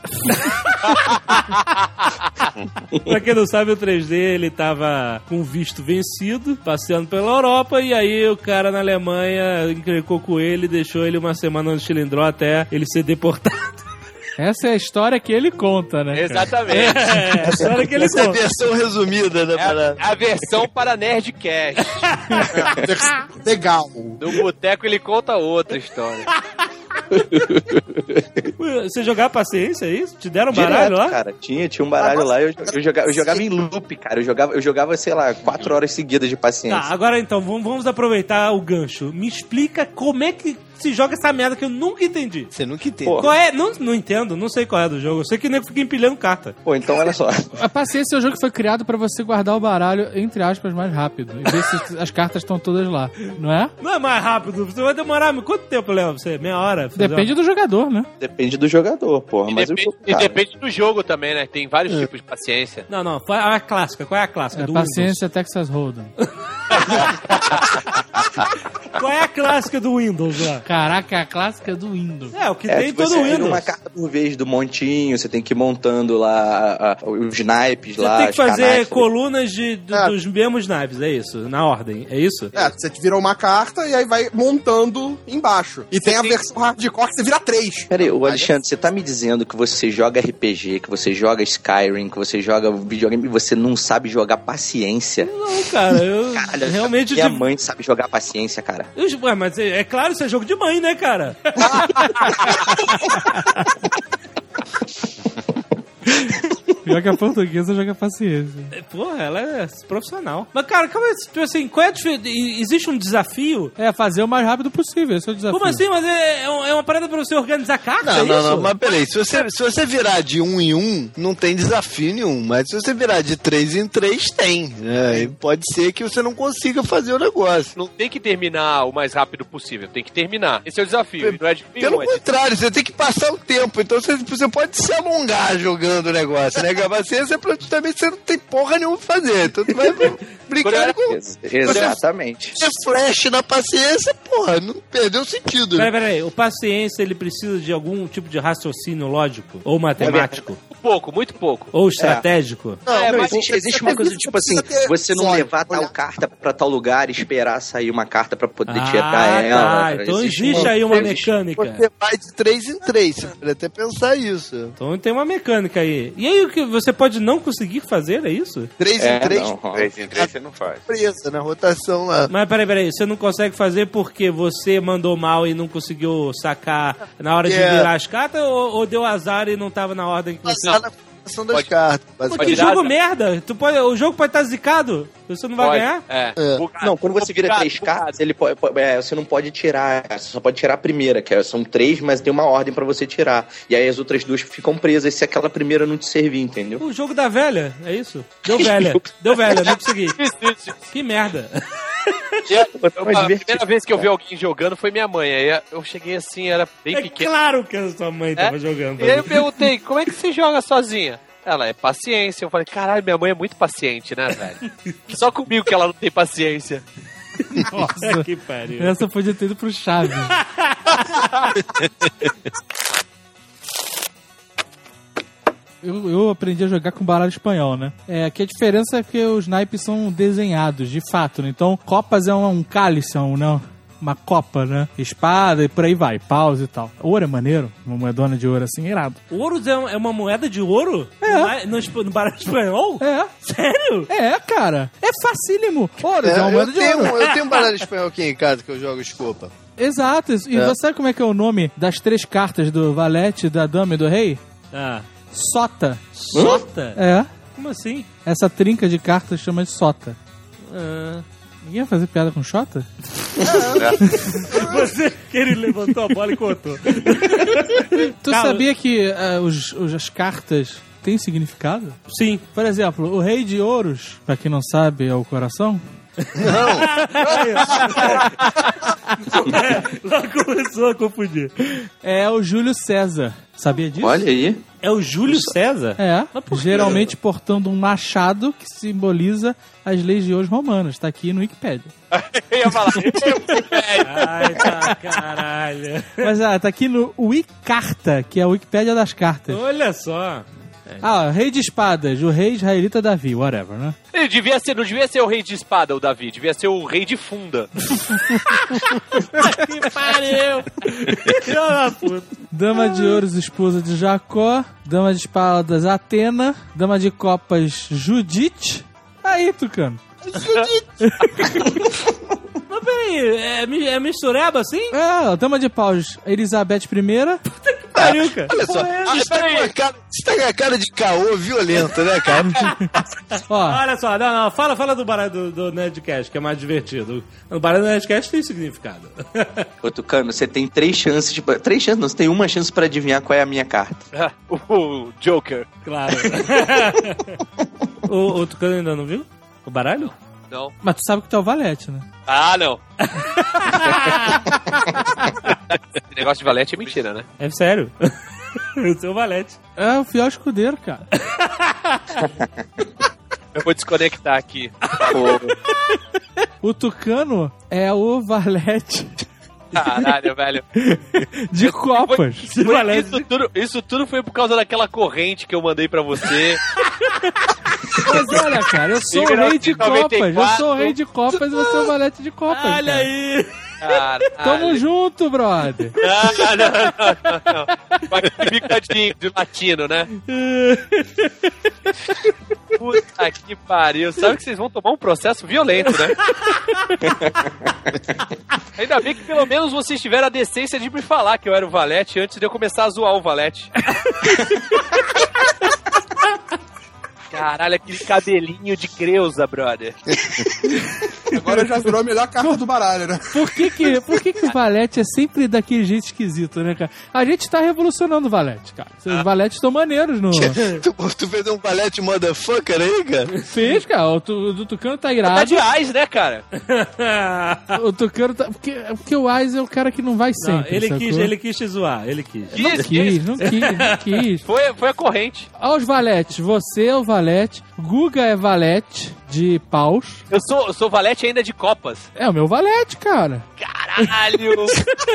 Pra quem não sabe, o 3D ele tava com visto vencido, passeando pela Europa, e aí o cara na Alemanha encrecou com ele e deixou ele uma semana no Chilindró até ele ser deportado. <laughs> Essa é a história que ele conta, né? Exatamente. É, a história que ele Essa é a conta. versão resumida da É parada. a, a versão para Nerdcast. <laughs> Legal. No boteco ele conta outra história. Você jogar paciência, é isso? Te deram um baralho Direto, lá? cara. Tinha, tinha um baralho lá. Eu, eu, jogava, eu jogava em loop, cara. Eu jogava, eu jogava, sei lá, quatro horas seguidas de paciência. Tá, agora então, vamos, vamos aproveitar o gancho. Me explica como é que se joga essa merda que eu nunca entendi. Você nunca entende. Qual é? Não, não entendo, não sei qual é do jogo. Eu sei que o nego fica empilhando carta. Pô, então olha só. A paciência é o jogo que foi criado pra você guardar o baralho, entre aspas, mais rápido. E ver se as cartas estão todas lá, não é? Não é mais rápido, você vai demorar. Quanto tempo leva você? Meia hora? Fazer Depende do jogador, né? Depende do jogador, porra. E, Mas eu, depende, e depende do jogo também, né? Tem vários tipos de paciência. Não, não, qual é a clássica? Qual é a clássica? É do paciência Texas Hold'em. Windows? <laughs> Qual é a clássica do Windows lá? Caraca, a clássica do Windows. É, o que é tem em que todo você tira Windows. uma carta por vez do montinho, você tem que ir montando lá a- os naipes Você lá. tem que fazer canastas. colunas de, do- É. dos mesmos naves, é isso? Na ordem, é isso? É, você vira uma carta e aí vai montando embaixo. E tem a versão hardcore que você vira três. Peraí, o Alexandre, você tá me dizendo que você joga RPG, que você joga Skyrim, que você joga videogame e você não sabe jogar paciência? Não, cara, eu Caralho, realmente... minha de- mãe sabe jogar paciência, cara. Eu- Ué, mas é, é claro, isso é jogo de mãe, né, cara? <laughs> Pior que a portuguesa joga paciência. É, Porra, ela é profissional. Mas, cara, calma aí, tipo assim, qual é a diferença? Existe um desafio? É, fazer o mais rápido possível, esse é o desafio. Como assim? Mas é, é é uma parada pra você organizar carta, é Não, não, isso? não, mas peraí, se você, se você virar de um em um, não tem desafio nenhum, mas se você virar de três em três, tem. É, e pode ser que você não consiga fazer o negócio. Não tem que terminar o mais rápido possível, tem que terminar. Esse é o desafio. Não é de Pelo nenhum, é de contrário, você tem que passar o tempo, então você, você pode se alongar jogando o negócio, né, Paciência é pra também você não tem porra nenhuma pra fazer. Então tu vai brincar com Ex- Exatamente. você flash na paciência, porra, não perdeu sentido. Peraí, peraí. O paciência, ele precisa de algum tipo de raciocínio lógico? Ou matemático? Muito pouco, muito pouco. Ou estratégico? Não, É, não, mas existe, existe uma coisa tipo assim, você não levar tal carta pra tal lugar e esperar sair uma carta pra poder tirar ela. tá. Então existe aí uma mecânica. Você vai de 3 em 3, você pode até pensar isso. Então tem uma mecânica aí. E aí o que você pode não conseguir fazer, é isso? 3 É, em 3 não, ó. 3 em 3 você não faz. presa na rotação lá. Mas peraí, peraí, você não consegue fazer porque você mandou mal e não conseguiu sacar na hora de Yeah. virar as cartas ou, ou deu azar e não tava na ordem que você. Passar na rotação das Pode- cartas. Pô, que jogo azar. merda! Tu pode, o jogo pode estar zicado. Você não vai Pode. ganhar? É. É. Bugado, Não, quando você vira bugado, três bugado. cartas, ele pode, pode- é, você não pode tirar, você só pode tirar a primeira, que é- são três, mas tem uma ordem pra você tirar. E aí as outras duas ficam presas se aquela primeira não te servir, entendeu? O jogo da velha, é isso? Deu <laughs> velha. Deu velha, não consegui. Que merda. <laughs> A, primeira vez que eu vi alguém jogando foi minha mãe. Aí eu cheguei assim, era bem É pequeno. claro que a sua mãe tava É? jogando. E aí eu perguntei, como é que você joga sozinha? Ela é paciência. Eu falei, caralho, minha mãe é muito paciente, né, velho? <laughs> Só comigo que ela não tem paciência. Nossa, que pariu. essa podia ter ido pro Chaves. <laughs> Eu, eu aprendi a jogar com baralho espanhol, né? É, que a diferença é que os naipes são desenhados, de fato, né? Então, copas é um, um cálice, é um, não, uma copa, né? Espada e por aí vai, paus e tal. Ouro é maneiro, uma moedona de ouro assim, irado. Ouro é é uma moeda de ouro? É. No, no, no baralho <laughs> espanhol? É, Sério? é, cara. É facílimo. Ouro é, É, uma moeda eu, de tenho, ouro. eu tenho um <laughs> baralho espanhol aqui em casa que eu jogo escopa. Exato. E É. você sabe como é que é o nome das três cartas do valete, da dama e do rei? Ah. Sota. Sota? É. Como assim? Essa trinca de cartas chama de sota. Ah. Ninguém vai fazer piada com Xota? <laughs> Você que ele levantou a bola e contou. Tu Tá, sabia que ah, os, os- as cartas têm significado? Sim. Por exemplo, o rei de ouros, pra quem não sabe, é o coração. Lá começou a confundir. É o Júlio César. Sabia disso? Olha aí. É o Júlio César? É, geralmente portando um machado que simboliza as leis de ouros romanas. Tá aqui no Wikipedia. <laughs> Eu ia falar. Ai, tá, caralho. Mas ah, tá aqui no Wicarta, que é a Wikipédia das cartas. Olha só. Ah, rei de espadas, o rei israelita Davi, whatever, né? Ele devia ser, não devia ser o rei de espada, o Davi, devia ser o rei de funda. <laughs> Que pariu. Puta. Dama de ouros, esposa de Jacó. Dama de espadas, Atena. Dama de copas, Judite. Aí, Tucano. <laughs> Mas peraí, é, é mistureba assim? É, a dama de paus, Elizabeth I. Pariu, cara. Olha só, você tá, com a cara, você tá com a cara de caô violento, né, cara? <laughs> Ó, Olha só, não, não, fala, fala do baralho do, do Nerdcast, que é mais divertido. O baralho do Nerdcast tem significado. <laughs> Ô, Tucano, você tem três chances. De... Três chances, não, você tem uma chance pra adivinhar qual é a minha carta. <laughs> o Joker. claro. o, o Tucano ainda não viu? O baralho? Não. mas tu sabe que tu é o valete, né? Ah, não. Esse negócio de valete é mentira, né? É sério. Eu <laughs> sou o valete. É o fiel escudeiro, cara. Eu vou desconectar aqui. O Tucano é o valete Caralho, velho. de copas. Foi- valete. Isso tudo, isso tudo foi por causa daquela corrente que eu mandei pra você. Mas olha, cara, eu sou o rei de copas. Eu sou o rei de copas e você é o valete de copas. Olha cara. aí. Caralho. Tamo junto, brother. <laughs> Não, não, não, não, aquele bicadinho de latino, né? Puta que pariu. Sabe que vocês vão tomar um processo violento, né? <laughs> Ainda bem que pelo menos vocês tiveram a decência de me falar que eu era o Valete antes de eu começar a zoar o Valete. <laughs> Caralho, aquele cabelinho de Creuza, brother. <laughs> Agora já virou a melhor carta do baralho, né? Por que que, por que que o Valete é sempre daquele jeito esquisito, né, cara? A gente tá revolucionando o Valete, cara. Os Valetes estão maneiros no... <laughs> Tu, tu fez um valete motherfucker aí, cara? Fez, cara. O, tu, o Tucano tá Tá irado. de ais, né, cara? <laughs> O Tucano tá... Porque, porque o Ais é o cara que não vai Não, sempre, ele sacou? quis, ele quis te zoar, ele quis. Não quis, não quis, não quis. Foi, foi a corrente. Aos Valetes, você é o Valete, Guga é Valete de paus. Eu sou, eu sou valete ainda de copas. É o meu Valete, cara. Caralho!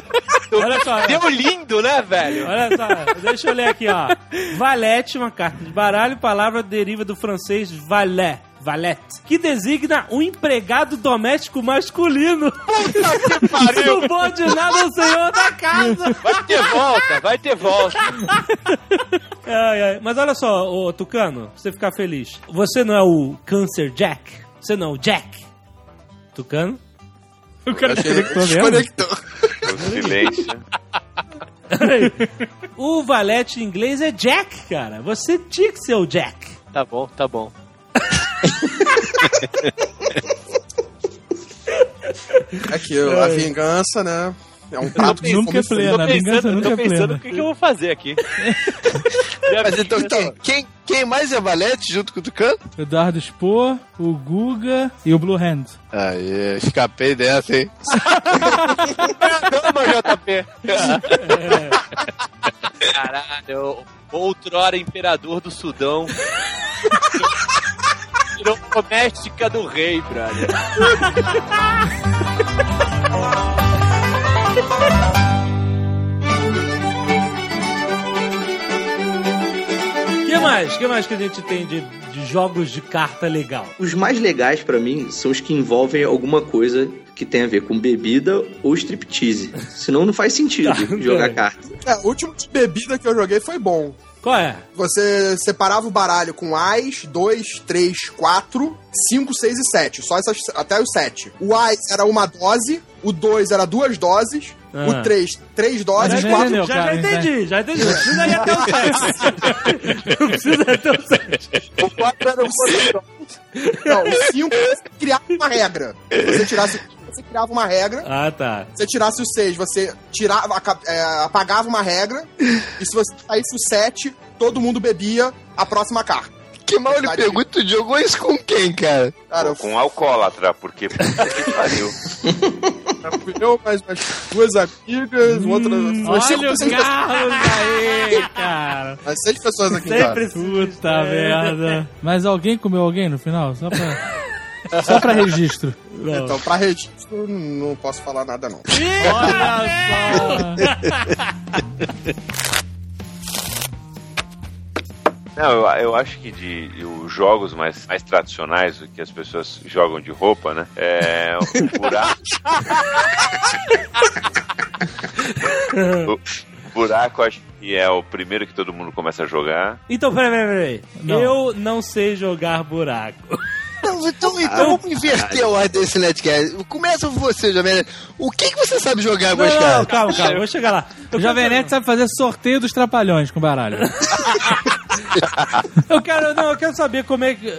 <laughs> Olha só, Deu lindo, né, velho? olha só, deixa eu ler aqui, ó. Valete, uma carta de baralho, palavra deriva do francês valet. Valete, que designa um empregado doméstico masculino. Puta que <laughs> pariu! Subordinado ao senhor da casa. Vai ter volta, vai ter volta. <laughs> Ai, ai. Mas olha só, ô Tucano, pra você ficar feliz. Você não é o Cancer Jack? Você não é o Jack? Tucano? O cara desconectou mesmo. <laughs> desconectou. O silêncio. o valete em inglês é Jack, cara. Você tinha que ser o Jack. Tá bom, tá bom. <laughs> Aqui, a vingança, né? É um prato que Nunca é plena, pensando, nunca é tô pensando plena. o que, que eu vou fazer aqui. <laughs> Mas então, quem, quem, quem mais é valete junto com o Tucano? Eduardo Spohr, o Guga e o Blue Hand. Aí, escapei dessa, hein? Toma, JP. <laughs> Caralho, outrora imperador do Sudão. Virou doméstica do rei, brother. O que mais? O que mais que a gente tem de, de jogos de carta legal? Os mais legais pra mim são os que envolvem alguma coisa que tem a ver com bebida ou striptease. Senão não faz sentido <laughs> Tá, jogar é. carta. É, o último de bebida que eu joguei foi bom. Qual é? Você separava o baralho com Ais, 2, 3, 4, 5, 6 e 7. Só essas, até os 7. O Ais era uma dose, o 2 era duas doses, Ah. o 3, três doses, Mas já 4. entendeu. Já, já entendi, já entendi. Não precisa ir até o 7. Não precisa ir até o 7. O 4 era o Não, o 5 você criava uma regra. Se você tirasse o 5, você criava uma regra. Ah, tá. Se você tirasse o 6, você tirava, é, apagava uma regra. E se você saísse o 7, todo mundo bebia a próxima carta. Que mal ele pergunta, tu jogou isso com quem, cara? Cara, eu Com alcoólatra, porque que <laughs> pariu. eu, mais umas duas amigas, outra. umas cinco, Olha o Carlos <laughs> aí, cara. umas seis pessoas aqui. Sempre Puta merda. Mas alguém comeu alguém no final? Só pra, <laughs> só pra registro. Então, pra registro, não posso falar nada, não. Olha Não, eu, eu acho que de, de os jogos mais, mais tradicionais, o que as pessoas jogam de roupa, né? É o buraco. o buraco acho que é o primeiro que todo mundo começa a jogar. Então, peraí, peraí, peraí. Não. Eu não sei jogar buraco. Então, então, então vamos inverter a ordem desse Netcast. Começa você, Jovem Nerd. O que, que você sabe jogar, Não, meus não, caras? calma, calma, vou chegar lá. O Jovem Nerd sabe fazer sorteio dos trapalhões com baralho. <laughs> Eu quero, não, eu quero saber como é que.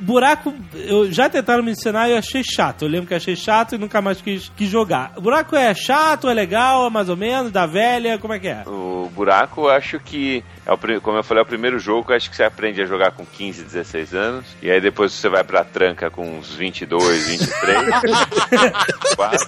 Buraco, eu já tentaram me ensinar e eu achei chato. Eu lembro que achei chato e nunca mais quis, quis jogar. Buraco é chato, é legal, é mais ou menos, da velha, como é que é? O buraco, eu acho que, é o, como eu falei, é o primeiro jogo que eu acho que você aprende a jogar com 15, 16 anos. E aí depois você vai pra tranca com uns 22, 23. <laughs> quatro.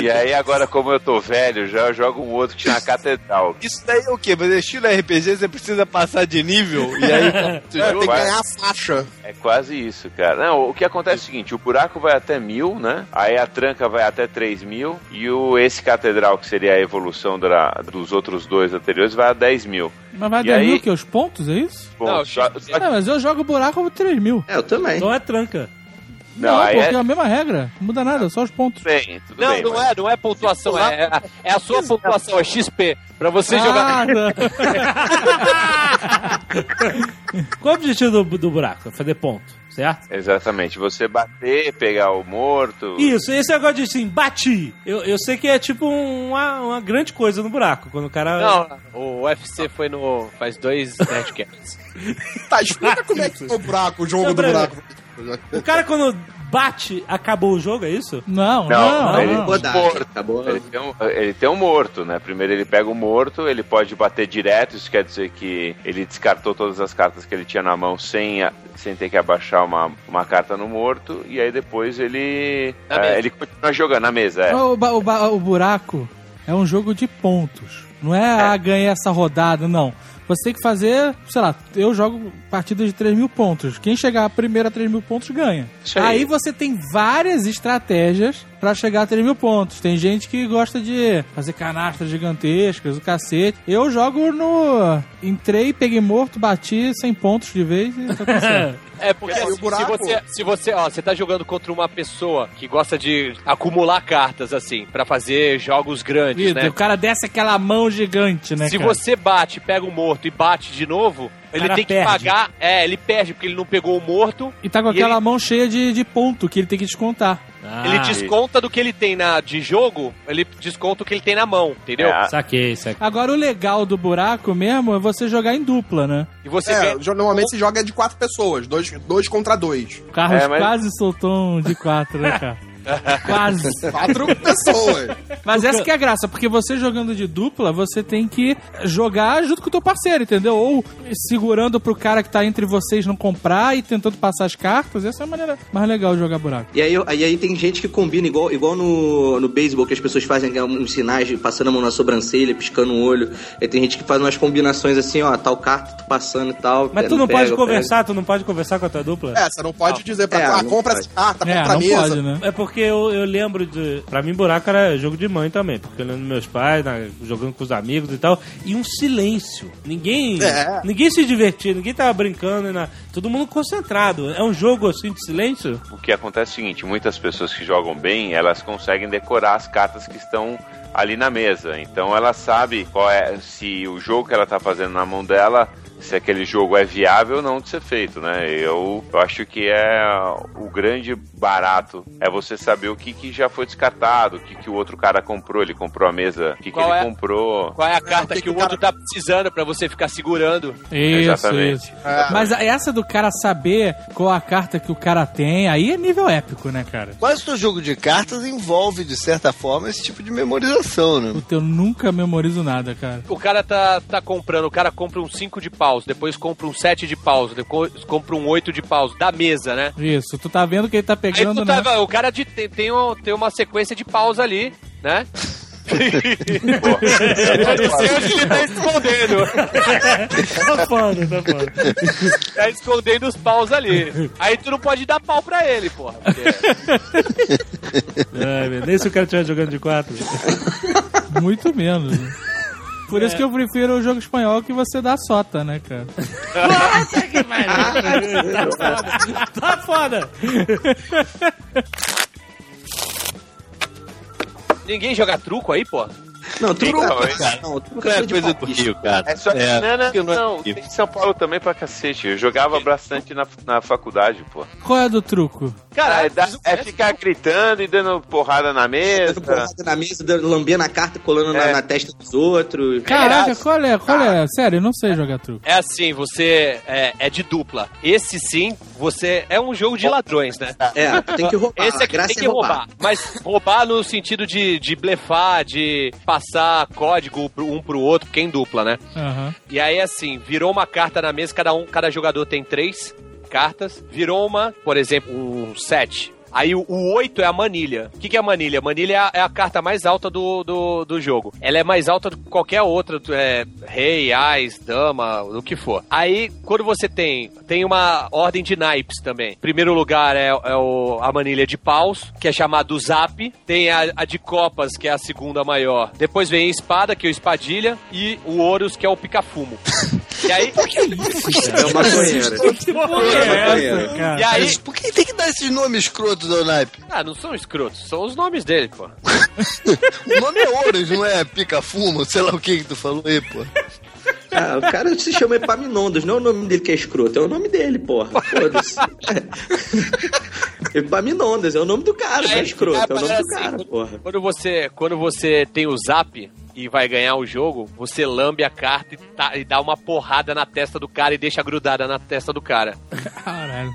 E aí agora, como eu tô velho, já eu jogo um outro que chama Catedral. Isso daí é o quê? Mas é estilo RPG, você precisa passar de nível e aí <laughs> tu É, tem que ganhar a faixa. É quase isso, cara. Não, o que acontece é o seguinte, o buraco vai até mil, né? Aí a tranca vai até 3 mil. E o, esse catedral, que seria a evolução da- dos outros dois anteriores, vai a 10 mil. Mas vai E dar aí- mil que os pontos, é isso? Bom, Não, só, só Ah, mas eu jogo buraco por 3 mil. É, eu também. Então é tranca. Não, Não, aí porque é... é- a mesma regra. Não muda nada, só os pontos. Bem, tudo Não, bem. não mas- é, não é pontuação, é, é, é a sua pontuação, é XP. Pra você jogar. Ah, <laughs> não. Qual é o objetivo do, do buraco? É fazer ponto, certo? Exatamente. Você bater, pegar o morto. Isso, esse negócio de assim, bati. Eu, eu sei que é tipo uma, uma grande coisa no buraco. Quando o cara. Não, o UFC foi no. faz dois Nerdcasts. <laughs> Tá, explica como é que é o buraco, o jogo Não, do buraco. O cara quando bate, acabou o jogo, é isso? Não, Não, não, ele- não. Morto. acabou. Ele tem, um, ele tem um morto, né? Primeiro ele pega o morto, ele pode bater direto, isso quer dizer que ele descartou todas as cartas que ele tinha na mão sem, a- sem ter que abaixar uma, uma carta no morto, e aí depois ele. É, ele continua jogando na mesa, é. O, o o buraco é um jogo de pontos. Não é, ah, ganhei essa rodada, não. Você tem que fazer, sei lá, eu jogo partidas de 3 mil pontos. Quem chegar primeiro a 3 mil pontos ganha. Aí. Aí você tem várias estratégias pra chegar a 3 mil pontos. Tem gente que gosta de fazer canastras gigantescas, o cacete. Eu jogo no. Entrei, peguei morto, bati 100 pontos de vez e tá tudo <laughs> certo. É, porque assim, se você, se você, ó, você tá jogando contra uma pessoa que gosta de acumular cartas, assim, pra fazer jogos grandes, Ih, né? O cara desce aquela mão gigante, né? Se cara? você bate, pega o morto e bate de novo, ele tem que perde. pagar. É, ele perde porque ele não pegou o morto. E tá com E aquela ele- mão cheia de, de ponto que ele tem que descontar. ele Ah, desconta do que ele tem na, de jogo, ele desconta o que ele tem na mão, entendeu? É, Saquei, saquei. Agora o legal do buraco mesmo é você jogar em dupla, né? E você É, normalmente se joga de quatro pessoas, dois, dois contra dois. O Carlos É, mas- quase soltou um de quatro, né, cara? <laughs> <laughs> quase. Quatro pessoas. Mas essa que é a graça, porque você jogando de dupla, você tem que jogar junto com o teu parceiro, entendeu? Ou segurando pro cara que tá entre vocês não comprar e tentando passar as cartas. Essa é a maneira mais legal de jogar buraco. E aí, aí, aí tem gente que combina, igual, igual no, no beisebol, que as pessoas fazem é, uns sinais de passando a mão na sobrancelha, piscando o olho. Aí tem gente que faz umas combinações assim, ó, tal carta, tu passando e tal. Mas é, tu não pega, pode pega. conversar, tu não pode conversar com a tua dupla? É, você não pode dizer pra É, ah, não compra pode. essa carta, É, compra a não mesa. pode, né? É porque eu, eu lembro de. Pra mim, buraco era jogo de mãe também. Porque eu lembro dos meus pais, na- jogando com os amigos e tal. E um silêncio. Ninguém. É. Ninguém se divertia, ninguém tava brincando. e na- todo mundo concentrado. É um jogo assim de silêncio? O que acontece é o seguinte, muitas pessoas que jogam bem, elas conseguem decorar as cartas que estão ali na mesa. Então ela sabe qual é se o jogo que ela tá fazendo na mão dela, se aquele jogo é viável ou não de ser feito, né? Eu, eu acho que é o grande barato é você saber o que, que já foi descartado, o que, que o outro cara comprou, ele comprou a mesa, o que, que ele é? comprou. Qual é a carta o que que, que o outro tá precisando pra você ficar segurando? Isso, Exatamente. isso. É. Mas essa do cara saber qual a carta que o cara tem, aí é nível épico, né, cara? Quase todo jogo de cartas envolve, de certa forma, esse tipo de memorização, né? Puta, eu nunca memorizo nada, cara. O cara tá, tá comprando, o cara compra um 5 de paus, depois compra um 7 de paus, depois compra um 8 de paus, da mesa, né? Isso, tu tá vendo que ele tá Aí pegando, tu né? tá, o cara de- tem, tem, um- tem uma sequência de paus ali, né? <laughs> Eu não sei onde ele tá escondendo. Tá foda, tá foda. Tá escondendo os paus ali. Aí tu não pode dar pau pra ele, porra. porque- Ai, nem se o cara estiver jogando de quatro. Muito menos. Por isso que eu prefiro o jogo espanhol que você dá sota, né, cara? <laughs> Tá foda. Ninguém joga truco aí, pô? Não, truco Então, é, cara, não, truco Não é é coisa do. Rio, cara. É só É, não, não, que não é não, Rio. tem em São Paulo também pra cacete. Eu jogava bastante na, na faculdade, pô. Qual é do truco? Cara, é, um é teste. ficar gritando e dando porrada na mesa. Dando porrada na mesa, dando- lambendo a carta, colando na, É. na testa dos outros. Caraca, qual é? Qual é? Sério, eu não sei jogar truco. É assim, você é, é de dupla. Esse sim, você é um jogo de ladrões, né? É, tem que roubar. Esse aqui tem que é roubar. roubar. Mas roubar no sentido de, de blefar, de passar código pro- um pro outro, porque é em dupla, né? Aham. E aí, assim, virou uma carta na mesa, cada um, cada jogador tem três cartas. Virou uma, por exemplo, um set. Aí o, o 8 é a manilha. O que, que é a manilha? A manilha é a, é a carta mais alta do, do, do jogo. Ela é mais alta do que qualquer outra. É, rei, ás, dama, o que for. Aí, quando você tem. Tem uma ordem de naipes também. Primeiro lugar é, é o, a manilha de paus, que é chamado Zap. Tem a, a de copas, que é a segunda maior. Depois vem a espada, que é o espadilha. E o Horus, que é o pica-fumo. <laughs> E aí. É uma maconheira. Que porra é essa, cara? E aí. Por que tem que dar esses nomes escrotos do naipe? Ah, não são escrotos, são os nomes dele, pô. <laughs> O nome é Ouros, não é pica-fumo? Sei lá o que que tu falou aí, pô. Ah, o cara se chama Epaminondas, não é o nome dele que é escroto, é o nome dele, porra. Foda-se. <laughs> Epaminondas, é o nome do cara, não é escroto, é o nome do cara, porra. Quando você, quando você tem o zap e vai ganhar o jogo, você lambe a carta e, tá- e dá uma porrada na testa do cara e deixa grudada na testa do cara. Caralho.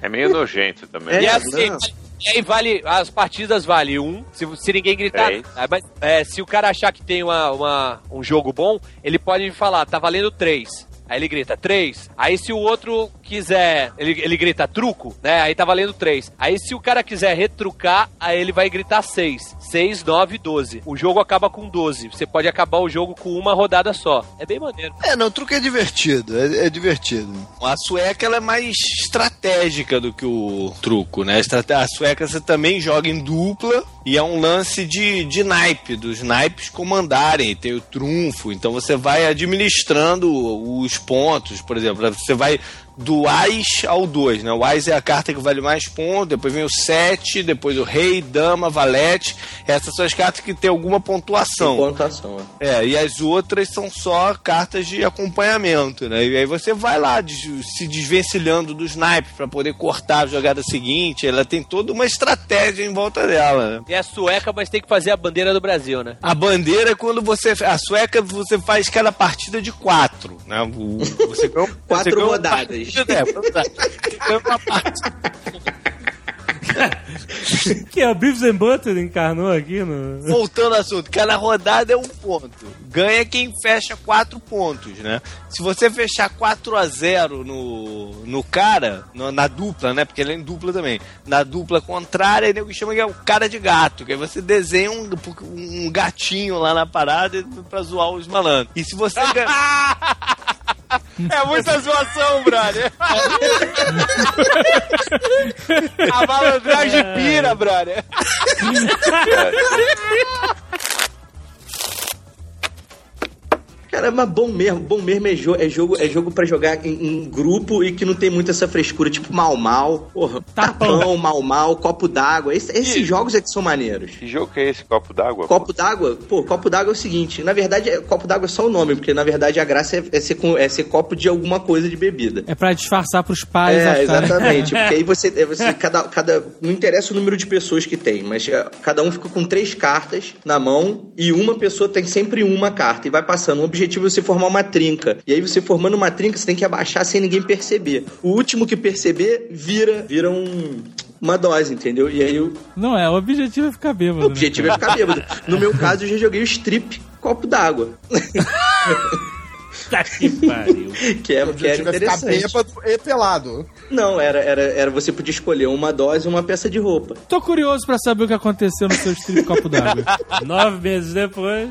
É meio nojento também. É, e assim, não. e aí vale, as partidas valem um, se, se ninguém gritar. Três. Ah, mas, é, se o cara achar que tem uma, uma- um jogo bom, ele pode falar, tá valendo três. Aí ele grita três. Aí se o outro quiser, ele, ele grita truco, né? Aí tá valendo três. Aí se o cara quiser retrucar, aí ele vai gritar seis. Seis, nove, doze. O jogo acaba com 12. Você pode acabar o jogo com uma rodada só. É bem maneiro. É, não, o truque é divertido, é, é divertido. A sueca, ela é mais estratégica do que o truco, né? A sueca você também joga em dupla e é um lance de, de naipe, dos naipes comandarem, tem o trunfo, então você vai administrando os pontos, por exemplo, você vai do Ás ao 2, né? O Ás é a carta que vale mais pontos, depois vem o 7, depois o Rei, Dama, Valete. Essas são as cartas que tem alguma pontuação. Pontuação, é. É, e as outras são só cartas de acompanhamento, né? E aí você vai lá se desvencilhando dos naipes pra poder cortar a jogada seguinte. Ela tem toda uma estratégia em volta dela, né? E é sueca, mas tem que fazer a bandeira do Brasil, né? A bandeira é quando você. A sueca você faz cada partida de quatro, né? O- Você ganha, <laughs> Quatro você ganha uma rodadas. É, você ganha uma partida. Que é o Beavis and Button encarnou aqui no... Voltando ao assunto, cada rodada é um ponto. Ganha quem fecha quatro pontos, né? Se você fechar 4 a 0 no, no cara, no- na dupla, né? Porque ele é em dupla também. Na dupla contrária, nego chama que é o cara de gato. Que aí você desenha um, um gatinho lá na parada pra zoar os malandros. E se você <laughs> ganhar. É muita zoação, brother. <laughs> a malandragem pira, brother. Cara, mas bom mesmo, bom mesmo é, jo é jogo, é jogo pra jogar em, em grupo e que não tem muito essa frescura, tipo mal mal, porra, tapão, mal mal, copo d'água. Esse- esses jogos é que são maneiros. Que jogo que é esse? Copo d'água? Copo d'água, pô, copo d'água é o seguinte, na verdade, é- copo d'água é só o nome, porque na verdade a graça é, é ser, é ser copo de alguma coisa de bebida. É pra disfarçar pros pais É, exatamente. Porque aí <laughs> você, é, você cada, cada. Não interessa o número de pessoas que tem, mas é, cada um fica com três cartas na mão e uma pessoa tem sempre uma carta e vai passando. O objetivo é você formar uma trinca. E aí você formando uma trinca, você tem que abaixar sem ninguém perceber. O último que perceber vira, vira um. Uma dose, entendeu? E aí o Não é, o objetivo é ficar bêbado. o objetivo é ficar bêbado. No meu <laughs> caso, eu já joguei o strip copo d'água. <laughs> Tá que pariu. <laughs> Que, é, O que era é ficar interessante. bêbado e pelado. Não, era, era, era você podia escolher uma dose e uma peça de roupa. Tô curioso pra saber o que aconteceu no seu strip copo d'água. <laughs> Nove meses depois.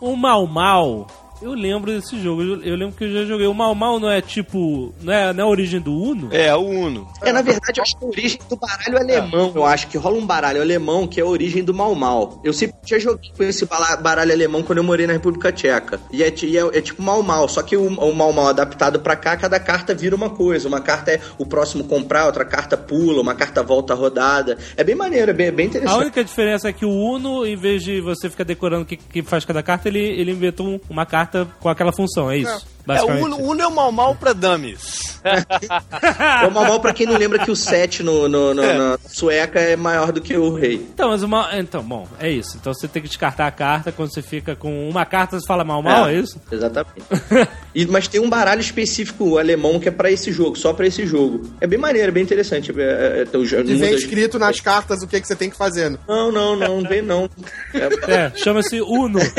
o Mal Mal. Eu lembro desse jogo. Eu lembro que eu já joguei. O Mal Mal não é tipo. Não é, não é a origem do Uno? É, o Uno. É, na verdade, eu acho que é a origem do baralho alemão. Eu acho que rola um baralho alemão que é a origem do Mal Mal. Eu sempre já joguei com esse baralho alemão quando eu morei na República Tcheca. E é, e é- é tipo Mal Mal, só que o, o Mal Mal adaptado pra cá, cada carta vira uma coisa. Uma carta é o próximo comprar, outra carta pula, uma carta volta a rodada. É bem maneiro, é bem, bem A interessante. única diferença é que o Uno, em vez de você ficar decorando o que, que faz cada carta, ele, ele inventou um- uma carta com aquela função, é isso? É, o Basicamente. Uno, Uno é o mal mal pra dummies. É o Mal Mal pra quem não lembra que o 7 no, no- no- na sueca é maior do que o rei. Então, mas o mal... então, bom, é isso. Então você tem que descartar a carta. Quando você fica com uma carta, você fala mal mal, é, isso? Exatamente. <laughs> E- mas tem um baralho específico alemão que é pra esse jogo, só pra esse jogo. É bem maneiro, é bem interessante. É, é, é, o E vem escrito nas cartas o que, que você tem que fazer. né? Não, não, não, não vem não. É, É, chama-se Uno. <laughs>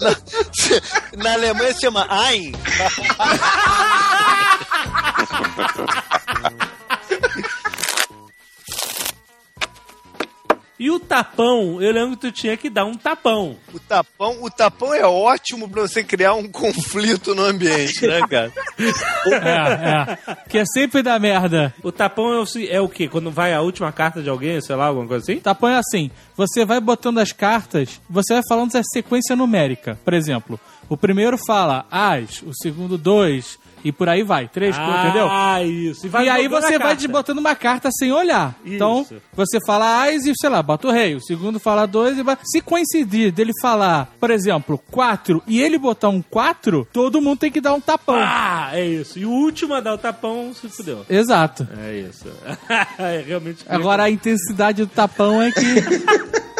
Na, <laughs> na Alemanha se chama Ein. <laughs> E o tapão, eu lembro que tu tinha que dar um tapão. O tapão, o tapão é ótimo pra você criar um <laughs> conflito no ambiente, né, cara? <laughs> É, é. Que é sempre da merda. O tapão é o, é o quê? Quando vai a última carta de alguém, sei lá, alguma coisa assim? Tapão é assim: você vai botando as cartas, você vai falando a sequência numérica. Por exemplo, o primeiro fala as, o segundo dois, e por aí vai. Três, quatro, entendeu? Ah, isso. e aí jogando você vai desbotando uma carta sem olhar. Isso. Então, você fala as e, sei lá, bota o rei. O segundo fala dois e vai... Se coincidir dele falar, por exemplo, quatro e ele botar um quatro, todo mundo tem que dar um tapão. Ah, é isso. E o último a dar o tapão se fudeu. Exato. É isso. <laughs> é realmente. Agora a intensidade do tapão é que. <laughs>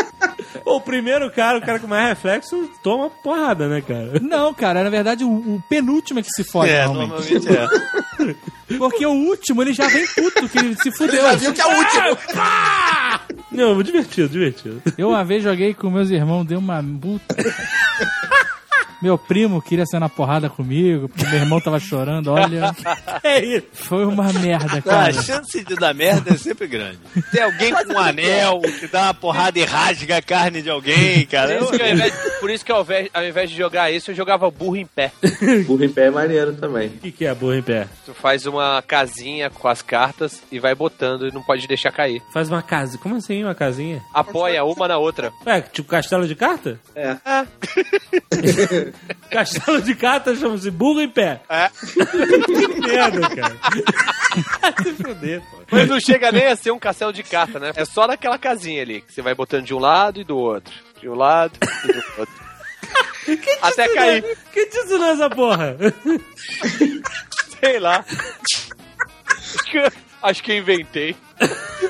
O primeiro cara, o cara com mais reflexo, toma porrada, né, cara? Não, cara, na verdade o, o penúltimo é que se fode, É, normalmente. normalmente é. <laughs> Porque o último ele já vem puto, que ele se fudeu. Já viu que é o último. Não, divertido, divertido. Eu uma vez joguei com meus irmãos, deu uma puta. <laughs> Meu primo queria sair na porrada comigo, porque meu irmão tava chorando, olha. <laughs> É isso. Foi uma merda, Ah, cara. a chance de dar merda é sempre grande. Tem alguém com um anel que dá uma porrada e rasga a carne de alguém, cara. Por isso que ao invés, por isso que ao invés, ao invés de jogar isso, eu jogava burro em pé. <laughs> Burro em pé é maneiro também. O que, que é burro em pé? Tu faz uma casinha com as cartas e vai botando e não pode deixar cair. Faz uma casa. Como assim, uma casinha? Apoia uma na outra. Ué, tipo castelo de carta? É. <laughs> Castelo de carta chama-se burro em pé. É. <laughs> Que merda, cara. <laughs> Se fuder, pô. Mas não chega nem a ser um castelo de carta, né? É só naquela casinha ali, que você vai botando de um lado e do outro. De um lado e do outro. <laughs> Até cair. Quem te ensinou essa porra? Sei lá. Acho que, acho que eu inventei.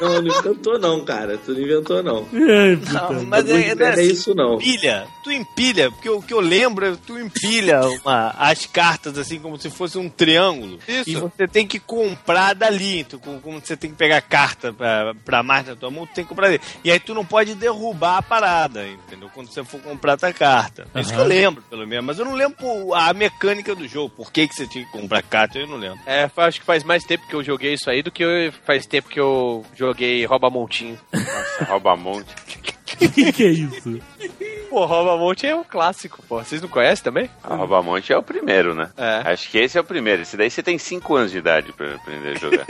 Não, não inventou não, cara. Tu não inventou não. <laughs> Puta. Não, mas é, é é assim, isso não. empilha. Tu empilha, porque o que eu lembro é tu empilha uma, as cartas assim como se fosse um triângulo. Isso. E você tem que comprar dali. Então, como você tem que pegar carta pra, pra mais na tua mão, tu tem que comprar dali. E aí tu não pode derrubar a parada, entendeu? Quando você for comprar tua carta. É Isso que eu lembro, pelo menos. Mas eu não lembro a mecânica do jogo. Por que, que você tinha que comprar carta, eu não lembro. É, acho que faz mais tempo que eu joguei isso aí do que eu- faz tempo que eu joguei Rouba Montinho. Rouba monte. O que, que é isso? Pô, Rouba Monte é um clássico, pô. Vocês não conhecem também? A rouba monte é o primeiro, né? É. Acho que esse é o primeiro. Esse daí você tem 5 anos de idade pra aprender a jogar.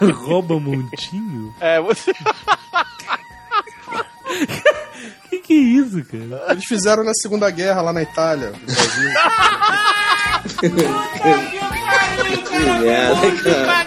<laughs> Rouba montinho? É, você. O <laughs> que, que é isso, cara? Eles fizeram na Segunda Guerra lá na Itália, no Brasil. <laughs> Que merda, cara.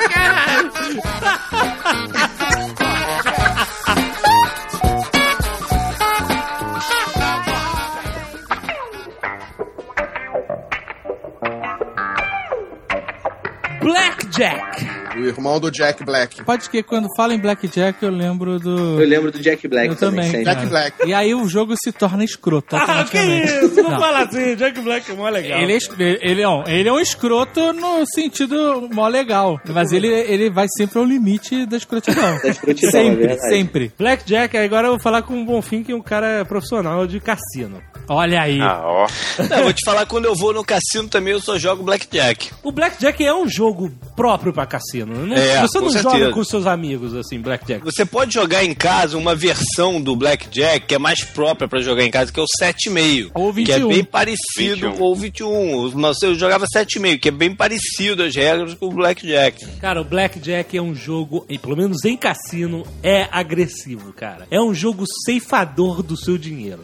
Irmão do Jack Black. Pode que quando fala em Blackjack eu lembro do. Eu lembro do Jack Black Eu também. também. Jack Black. E aí o jogo se torna escroto. Ah, que automaticamente. isso? Não, Não. fala assim, Jack Black é mó legal. Ele é, ele, não, ele é um escroto no sentido mó legal. Mas ele, ele vai sempre ao limite da escrotidão. <laughs> Da escrotidão, é sempre, verdade. sempre. Blackjack, agora eu vou falar com o Bonfim, que é um cara profissional de cassino. Olha aí. Ah, ó. Não, vou te falar, quando eu vou no cassino também eu só jogo Blackjack. O Blackjack é um jogo próprio pra cassino. Não- É, você com não joga certeza. com seus amigos, assim, Blackjack. Você pode jogar em casa uma versão do Blackjack que é mais própria pra jogar em casa, que é o 7,5. Ou Que é 21. bem parecido, 21. ou 21. Mas eu jogava 7,5, que é bem parecido as regras com o Blackjack. Cara, o Blackjack é um jogo, e pelo menos em cassino, é agressivo, cara. É um jogo ceifador do seu dinheiro.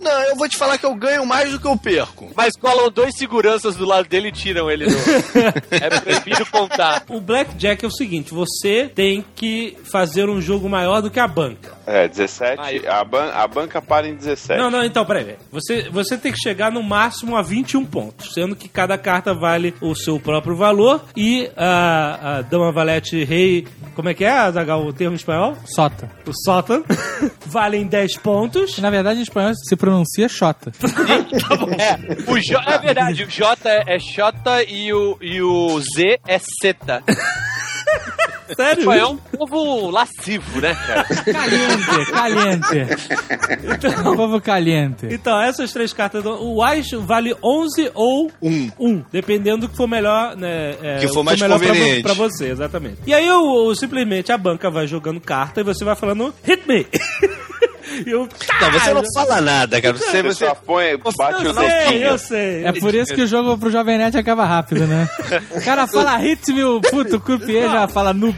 Não, eu vou te falar que eu ganho mais do que eu perco. Mas colam dois seguranças do lado dele e tiram ele do. <laughs> é proibido contar. O Blackjack é o seguinte, você tem que fazer um jogo maior do que a banca. É, 17. Aí. A, ban a banca para em 17. Não, não, então, peraí. Você, você tem que chegar no máximo a 21 pontos, sendo que cada carta vale o seu próprio valor e a, a Dama Valete Rei, como é que é, Azaghal, o termo em espanhol? Sota. O Sótano, <laughs> valem 10 pontos. Na verdade, em espanhol se pronuncia Xota. <laughs> É, o J, é verdade, o J é J e o, e o Z é Zeta. Sério? Pô, é um povo lascivo, né, cara? Caliente, caliente. Então, Povo caliente. então, essas três cartas. do- O Ás vale 11 ou Um. 1, dependendo do que for melhor, né? é, Que o for mais melhor pra, vo- conveniente. pra você, exatamente. E aí, o- simplesmente, a banca vai jogando carta e você vai falando, hit me! <laughs> e eu, Não, você não fala nada, cara. Você, Você só põe, bate eu o sei, eu sei. É por isso que o jogo pro Jovem Nerd acaba rápido, né? O cara fala hit me, o puto, o croupier já fala noob.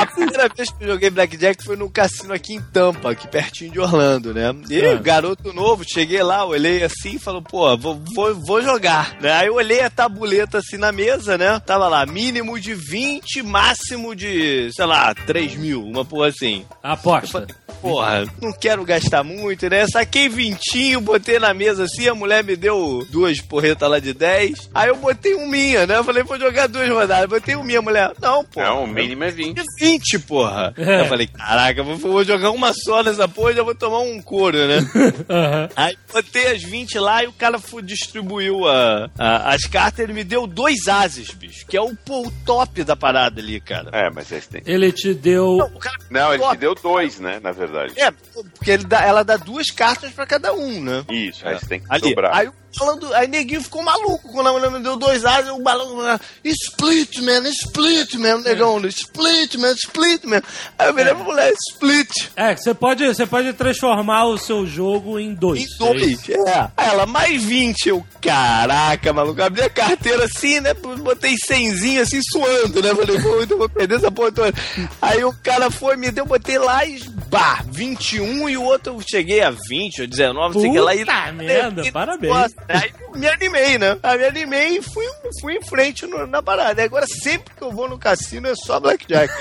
A primeira vez que eu joguei Blackjack foi num cassino aqui em Tampa, aqui pertinho de Orlando, né? E Ah. garoto novo, cheguei lá, olhei assim e falou, pô, vou, vou, vou jogar. Né? Aí eu olhei a tabuleta assim na mesa, né? Tava lá, mínimo de 20, máximo de, sei lá, 3 mil, uma porra assim. Aposta. Porra, não quero gastar muito, né? Saquei vintinho, botei na mesa assim, a mulher me deu duas porretas lá de 10. Aí eu botei um minha, né? Eu falei, vou jogar duas rodadas. Botei um minha, mulher. Não, pô. Não, o mínimo é 20. É 20, porra. É. Eu falei, caraca, vou, vou jogar uma só nessa porra e já vou tomar um couro, né? <laughs> Aham. Aí botei as 20 lá e o cara fu- distribuiu a, a- as cartas ele me deu dois ases, bicho. Que é o, pô, o top da parada ali, cara. É, mas esse tem. Ele te deu. Não, o cara Não, ele top. te deu dois, né? Na verdade. É, porque ele dá, ela dá duas cartas pra cada um, né? Isso, aí você tem que Ali. dobrar. Aí o falando, aí neguinho ficou maluco quando a mulher me deu dois ases, o balão. Split, man, split, man, negão, split, man, split, man. Aí eu virei pra mulher, split. É, você pode, você pode transformar o seu jogo em dois. Em dois, é. Aí ela, mais 20. Eu, caraca, maluco. Abri a carteira assim, né? Botei cenzinho assim, suando, né? Falei, pô, eu vou perder essa porra toda. Aí o cara foi, me deu, botei lá e, bah, 21 e o outro eu cheguei a 20 ou 19, não sei que lá. E, Puta merda, e- parabéns. Nossa, Aí eu me animei, né? Aí me animei e fui, fui em frente no- na parada. E agora, sempre que eu vou no cassino, é só blackjack. <laughs>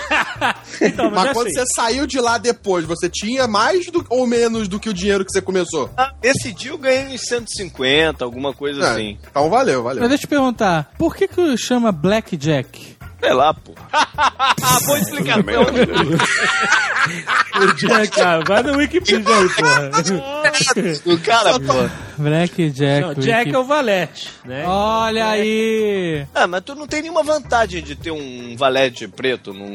Então, mas, Mas quando assim, você saiu de lá depois, você tinha mais do- ou menos do que o dinheiro que você começou? Ah, Esse dia eu ganhei uns 150, alguma coisa É, assim. Então valeu, valeu. Mas deixa eu te perguntar, por que que chama Blackjack? Sei lá, pô. <laughs> Ah, boa explicação. o <laughs> Jack, cara, vai no Wikipedia aí, porra. O cara, pô. Blackjack. Não, Jack Wiki- é o valete, né? Olha aí! Ah, mas tu não tem nenhuma vantagem de ter um valete preto num.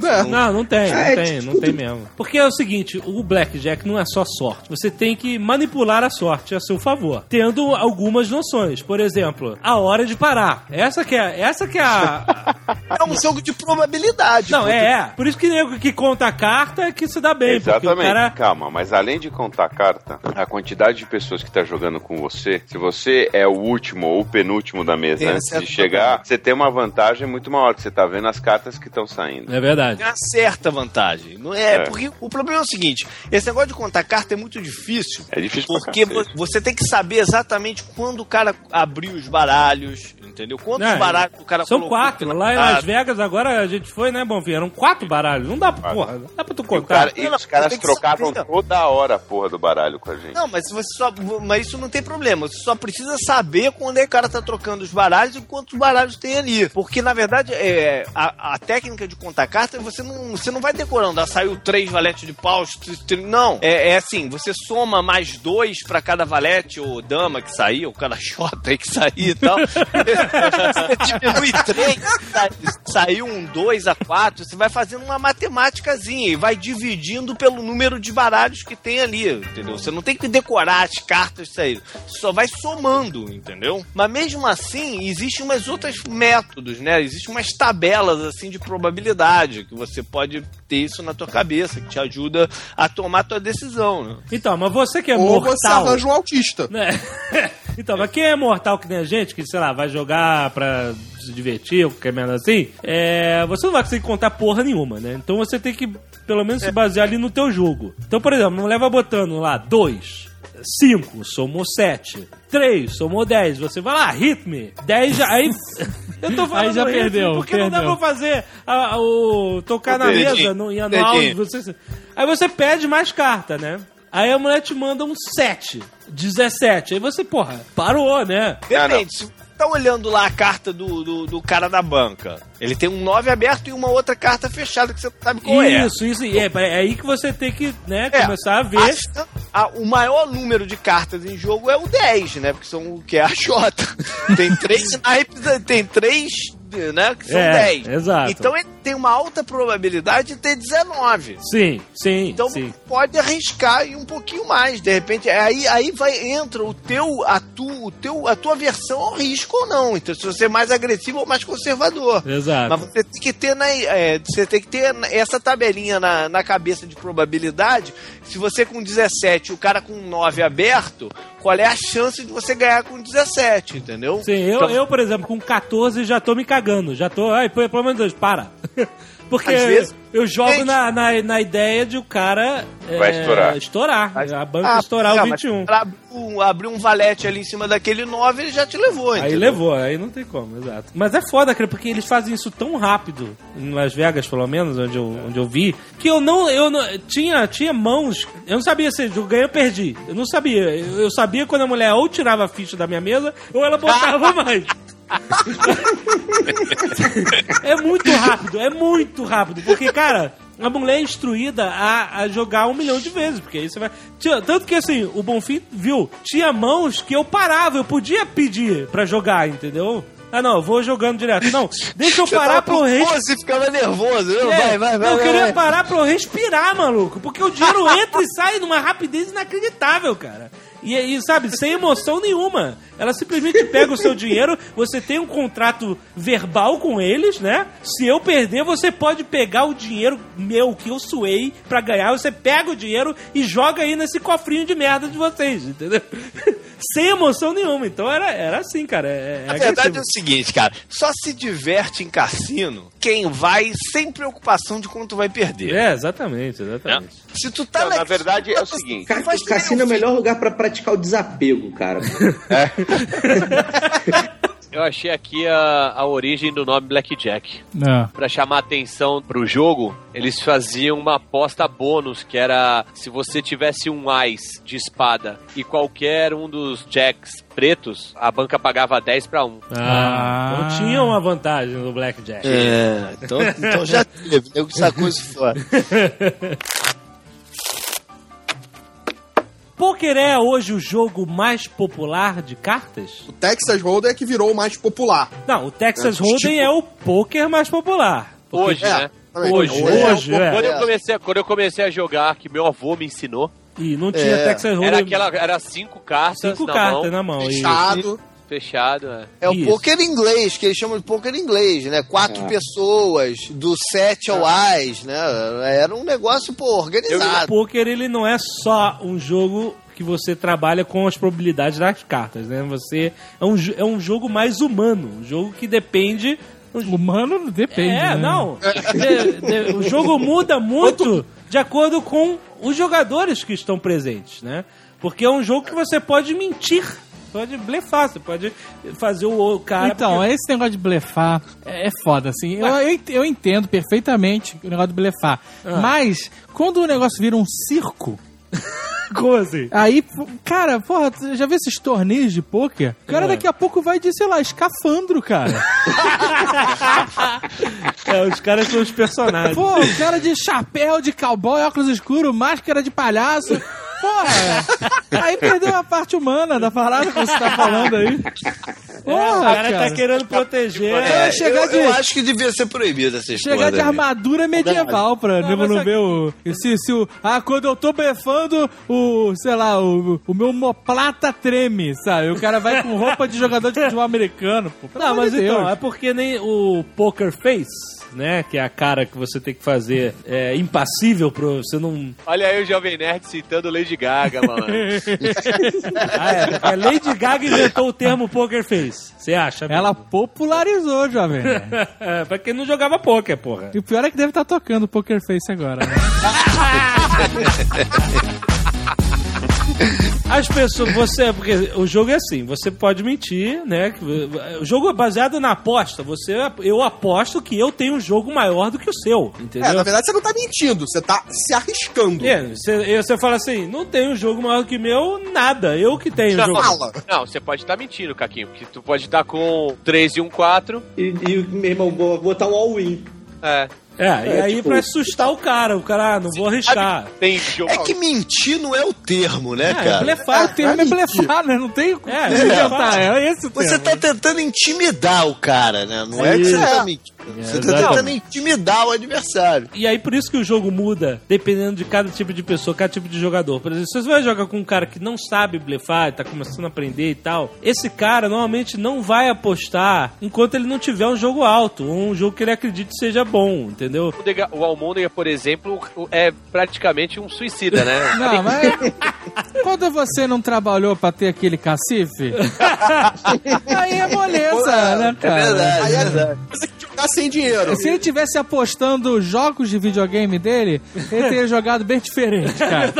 num- É. num- Não, não tem, não É, tem, não tem mesmo. Porque é o seguinte, o Blackjack não é só sorte. Você tem que manipular a sorte a seu favor, tendo algumas noções. Por exemplo, a hora de parar. Essa que é, essa que é a... É um jogo de probabilidade. Não, é, é. Por isso que nego que conta a carta é que se dá bem. Exatamente. cara... Calma, mas além de contar a carta, a quantidade de pessoas que tá jogando com você, se você é o último ou o penúltimo da mesa antes de chegar, você tem uma vantagem muito maior, que você tá vendo as cartas que estão saindo. É verdade. Tem uma certa vantagem. Não é, É. porque o problema é o seguinte: esse negócio de contar carta é muito difícil. É difícil Porque você tem que saber exatamente quando o cara abriu os baralhos, entendeu? Quantos É, baralhos o cara São colocou quatro. pela Lá em parada. Las Vegas, agora a gente foi, né, Bonfim? Eram quatro baralhos. Não dá pra, porra, não dá pra tu E, o contar. cara- e os caras trocavam saber. toda hora a porra do baralho com a gente. Não, mas você só. Mas isso não tem problema. Você só precisa saber quando é que o cara tá trocando os baralhos e quantos baralhos tem ali. Porque, na verdade, é, a, a técnica de contar carta, você não, você não vai decorando. Ah, saiu três valetes de paus. Não. É, é assim, você soma mais dois pra cada valete, ou dama que saiu, ou cada <laughs> xota aí que saiu e tal. <laughs> você diminui três, <laughs> saiu um dois a quatro, você vai fazendo uma matemáticazinha e vai dividindo pelo número de baralhos que tem ali, entendeu? Você não tem que decorar as cartas saídas, só vai somando, entendeu? Mas mesmo assim, existem umas outros métodos, né? Existem umas tabelas assim de probabilidade que você pode ter isso na tua cabeça, que te ajuda a tomar a tua decisão, né? Então, mas você que é Ou mortal... você arranja um autista. né? <laughs> então, mas quem é mortal que nem a gente, que, sei lá, vai jogar pra se divertir, ou qualquer merda assim, é, você não vai conseguir contar porra nenhuma, né? Então você tem que, pelo menos, se basear ali no teu jogo. Então, por exemplo, não leva botando lá dois, cinco, somou sete, três, somou dez. Você vai lá, hit me, dez já. Aí. <laughs> Eu tô falando Aí já hit me perdeu, porque não dá perdeu. pra fazer a- o tocar na Entendi, mesa no, e áudio. Você, aí você pede mais carta, né? Aí a mulher te manda um 7, 17. Aí você, porra, parou, né? Depende, tá olhando lá a carta do, do, do cara da banca, ele tem um 9 aberto e uma outra carta fechada que você sabe qual é. Isso, isso. É, é aí que você tem que, né, É, começar a ver. a- a- o maior número de cartas em jogo é o 10, né? Porque são o que é a Jota. <laughs> Tem três naipes, tem três né? Que são É, 10. exato. Então ele tem uma alta probabilidade de ter 19. Sim, sim, Então sim. pode arriscar e um pouquinho mais. De repente, aí, aí vai entra o teu, a, tu, o teu, a tua versão ao risco ou não. Então, se você é mais agressivo ou mais conservador. Exato. Mas você tem que ter, na, é, você tem que ter essa tabelinha na, na cabeça de probabilidade. Se você com 17 e o cara com 9 aberto, qual é a chance de você ganhar com 17, entendeu? Sim, eu, Então- eu, por exemplo, com 14 já tô me cagando. Já tô. Ai, pelo menos dois, para. <laughs> Porque Às vezes- eu jogo Gente. na, na, na ideia de o cara. Vai é, estourar. Estourar. A banca Ah, estourar não, o mas 21. o cara abriu, abriu um valete ali em cima daquele 9, ele já te levou, Aí entendeu? levou, aí não tem como, exato. Mas é foda, cara, porque eles fazem isso tão rápido, em Las Vegas, pelo menos, onde eu, onde eu vi, que eu não. Eu não tinha, tinha mãos. Eu não sabia se eu ganhei ou perdi. Eu não sabia. Eu, eu sabia quando a mulher ou tirava a ficha da minha mesa ou ela botava <laughs> mais. <laughs> é muito rápido, é muito rápido. Porque, cara, a mulher é instruída a, a jogar um milhão de vezes. Porque aí você vai. Tinha- tanto que assim, o Bonfim viu, tinha mãos que eu parava, eu podia pedir pra jogar, entendeu? Ah, não, eu vou jogando direto. Não, <laughs> deixa eu Você parar pra eu respirar. e ficava nervoso. É, vai, vai, vai. eu vai, queria vai. parar pra eu respirar, maluco. Porque o dinheiro <laughs> entra e sai numa rapidez inacreditável, cara. E, e, sabe, sem emoção nenhuma. Ela simplesmente pega o seu dinheiro, você tem um contrato verbal com eles, né? Se eu perder, você pode pegar o dinheiro meu que eu suei pra ganhar. Você pega o dinheiro e joga aí nesse cofrinho de merda de vocês, entendeu? Sem emoção nenhuma. Então era, era assim, cara. É, é A verdade é o seguinte, cara. Só se diverte em cassino quem vai sem preocupação de quanto vai perder. É, exatamente, exatamente. Se tu tá Não, na, na verdade é o seguinte. Ca- faz que nem Cassino é o melhor lugar pra praticar o desapego, cara. <laughs> <laughs> <laughs> Eu achei aqui a, a origem do nome Blackjack. Não. Pra chamar atenção pro jogo, eles faziam uma aposta bônus, que era se você tivesse um Ice de espada e qualquer um dos Jacks pretos, a banca pagava 10 pra 1. Ah, Ah. então tinha uma vantagem no Blackjack. É, então, então já teve. Eu sacou isso fora. <laughs> Poker é hoje o jogo mais popular de cartas? O Texas Hold'em é que virou o mais popular. Não, o Texas É, Hold'em tipo- é o poker mais popular. Hoje, É, né? também. Hoje, é hoje, é. Quando eu, comecei, quando eu comecei a jogar, que meu avô me ensinou, E não tinha É, Texas Hold'em. era aquela era cinco cartas cinco na cartas mão, na mão. Fechado. Fechado. é. É o Isso. poker inglês, que eles chamam de poker inglês, né? Quatro pessoas, do sete ao ás, né? Era um negócio, pô, O organizado. poker ele não é só um jogo que você trabalha com as probabilidades das cartas, né? Você é um, é um jogo mais humano, um jogo que depende Humano depende. É, né? não. De- de- o jogo muda muito de acordo com os jogadores que estão presentes, né? Porque é um jogo que você pode mentir. Pode blefar, você pode fazer o cara. Então, porque- esse negócio de blefar é, é foda, assim. Eu, eu eu entendo perfeitamente o negócio de blefar. Ah. Mas, quando o negócio vira um circo, <laughs> Como assim? aí, cara, porra, já viu esses torneios de pôquer? O cara É. daqui a pouco vai de, sei lá, escafandro, cara. <laughs> É, os caras são os personagens. Pô, o cara de chapéu, de cowboy, óculos escuros, máscara de palhaço. Porra! <laughs> Aí perdeu a parte humana da parada que você tá falando aí. É, Porra, o cara, cara. tá querendo proteger. É, chegar eu, de- eu acho que devia ser proibido essa história. Chegar de armadura medieval pra Não, não aqui- ver o. Se, se o. Ah, quando eu tô blefando, o. sei lá, o, o meu moplata treme, sabe? O cara vai com roupa de jogador de futebol americano, pô. Não, mas então, Deus. é porque nem o Poker Face, né? Que é a cara que você tem que fazer é, impassível pra você não. Olha aí o Jovem Nerd citando Lady Gaga, mano. <laughs> Ah, é, a Lady Gaga inventou o termo Poker Face. Você acha? Ela popularizou, jovem. É, <laughs> pra quem não jogava poker, porra. e o pior é que deve estar tocando Poker Face agora, né? <laughs> As pessoas, você, porque o jogo é assim, você pode mentir, né? O jogo é baseado na aposta. Você, eu aposto que eu tenho um jogo maior do que o seu, entendeu? É, na verdade você não tá mentindo, você tá se arriscando. É, você, você fala assim, não tem um jogo maior do que o meu, nada. Eu que tenho um jogo. Fala. Não, você pode estar mentindo, Caquinho, porque tu pode estar com 3 e um 4. E, e meu irmão, vou botar um all-in. É. É, e aí tipo- pra assustar o cara, o cara, ah, não vou arriscar. É que mentir não é o termo, né, É, cara? blefar. O termo é blefar, né? Não tem como É, inventar. É esse o Você termo. tá tentando intimidar o cara, né? Não é, que você tá mentindo. Você tá tentando intimidar o adversário. E aí por isso que o jogo muda, dependendo de cada tipo de pessoa, cada tipo de jogador. Por exemplo, se você vai jogar com um cara que não sabe blefar, tá começando a aprender e tal, esse cara normalmente não vai apostar enquanto ele não tiver um jogo alto, ou um jogo que ele acredite seja bom, entendeu? O Dega- O Almôndega, por exemplo, é praticamente um suicida, né? <laughs> Não, mas quando você não trabalhou pra ter aquele cacife, <laughs> aí é moleza, né, É cara? verdade, Aí é é verdade. que jogar sem dinheiro. Se ele tivesse apostando jogos de videogame dele, ele teria jogado bem diferente, cara.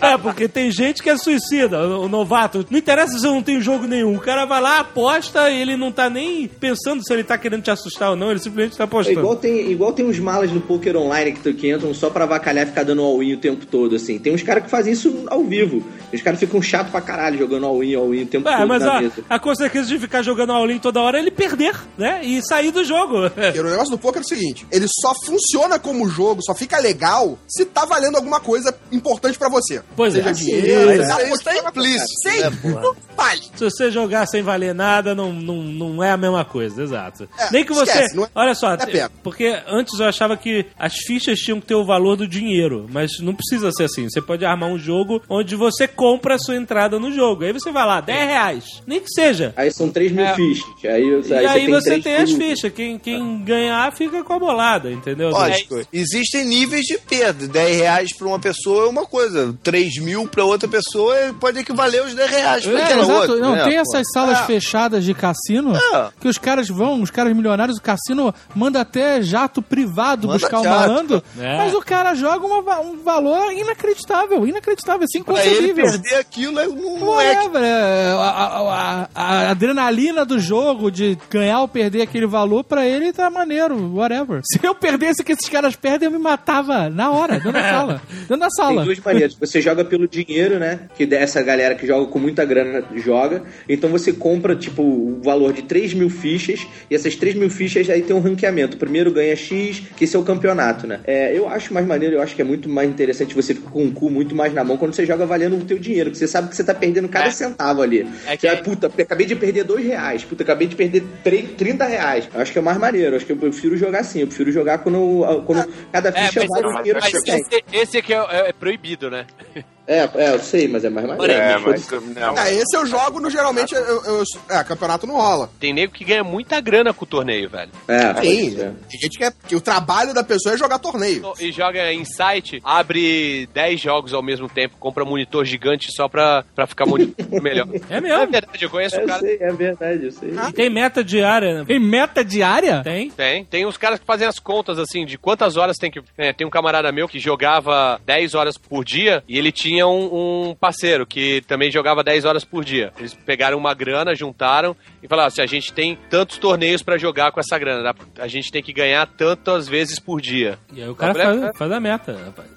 é, porque tem gente que é suicida, o novato. Não interessa se eu não tenho jogo nenhum. O cara vai lá, aposta e ele não tá nem pensando se ele tá querendo te assustar ou não, ele simplesmente tá É apostando. igual tem, igual tem uns malas no poker online que, que entram só pra avacalhar e ficar dando all-in o tempo todo, assim. Tem uns caras que fazem isso ao vivo. Os caras ficam chato pra caralho jogando all-in, all-in o tempo É, todo mas na a, mesa. a consequência de ficar jogando all-in toda hora é ele perder, né? E sair do jogo. E o negócio do poker é o seguinte: ele só funciona como jogo, só fica legal se tá valendo alguma coisa importante pra você. Pois é. Seja Assim, dinheiro, Isso, seja isso tá implícito, não vale. Se você jogar sem valer nada, não, não, não é a mesma coisa, exato. É, Nem que você. esquece, não é- olha só, é pego. Porque antes eu achava que as fichas tinham que ter o valor do dinheiro, mas não precisa ser assim. Você pode armar um jogo onde você compra a sua entrada no jogo. Aí você vai lá, 10 reais. Nem que seja. Aí são 3 mil É. fichas. Aí, E aí, você três tem as fichas. Quem, quem ganhar fica com a bolada, entendeu? Lógico, existem níveis de perda. 10 reais pra uma pessoa é uma coisa, 3 mil pra outra pessoa pode equivaler aos 10 reais pra É, aquela exato. outra. não, né, tem essas salas É. fechadas de cassino É. que os caras vão, os caras milionários, o cassino manda até jato privado Manda buscar o jato. malandro, <laughs> É. mas o cara joga uma um valor inacreditável, inacreditável, assim, Pra ele inconcebível. perder aquilo é- não, não é que Whatever, é, a, a- a- a adrenalina do jogo de ganhar ou perder aquele valor, pra ele tá maneiro, whatever. <laughs> Se eu perdesse o que esses caras perdem, eu me matava na hora, dentro da sala. <laughs> Dentro da Tem sala. duas maneiras. Você joga pelo dinheiro, né? Que dessa galera que joga com muita grana joga. Então você compra, tipo, o valor de 3 mil fichas. E essas 3 mil fichas aí tem um ranqueamento. O primeiro ganha X, que esse é o campeonato, né? É, eu acho mais maneiro, eu acho que é muito mais interessante. Você fica com o cu muito mais na mão quando você joga valendo o teu dinheiro. Que você sabe que você tá perdendo cada É. centavo ali. É que- vai, puta, acabei de perder 2 reais. Puta, acabei de perder 3, 30 reais. Eu acho que é mais maneiro. Eu acho que eu prefiro jogar assim. Eu prefiro jogar quando, quando cada É, ficha mas, vale o dinheiro mas que você tem. esse, esse aqui é, é- é proibido, né? <laughs> É, é, eu sei, mas é mais maneiro. É, Mas não. É, esse eu jogo no geralmente. Eu, eu- é, campeonato não rola. Tem nego que ganha muita grana com o torneio, velho. É, Sim, pode ser. tem gente que, é, que o trabalho da pessoa é jogar torneio. E joga em site, abre 10 jogos ao mesmo tempo, compra monitor gigante só pra, pra ficar monitor <laughs> melhor. É É mesmo. verdade, eu conheço É, o eu cara. sei, é verdade, eu sei. E tem meta diária, né? Tem meta diária? Tem. Tem. Tem uns caras que fazem as contas, assim, de quantas horas tem que... é, tem um camarada meu que jogava 10 horas por dia e ele tinha um, um parceiro que também jogava 10 horas por dia. Eles pegaram uma grana, juntaram e falaram assim, a gente tem tantos torneios pra jogar com essa grana, a gente tem que ganhar tantas vezes por dia. E aí o cara faz, faz a meta, rapaz.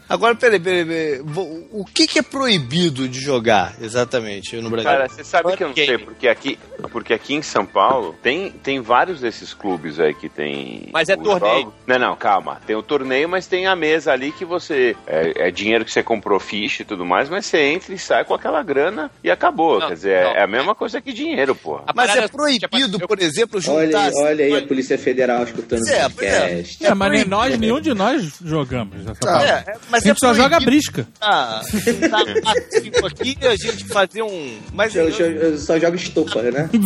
<laughs> Agora, peraí, peraí, peraí. O que, que é proibido de jogar, exatamente, no Brasil? Cara, você sabe que eu não sei, porque aqui, porque aqui em São Paulo tem, tem vários desses clubes aí que tem. Mas é torneio. jogos. Não, não, calma. Tem o torneio, mas tem a mesa ali que você. É, é dinheiro que você comprou ficha e tudo mais, mas você entra e sai com aquela grana e acabou. Não, Quer dizer, não. é a mesma coisa que dinheiro, porra. Mas parada é proibido, eu- por exemplo, Olha, juntar... aí- olha aí a Polícia Federal escutando é, o podcast. É, mas nem nós, nenhum de nós jogamos. Essa parada. É, é, mas a gente é só joga proibido brisca. juntar- juntar quatro, cinco aqui a gente fazer um... Mas Eu, eu- eu só jogo estopa, né? <laughs>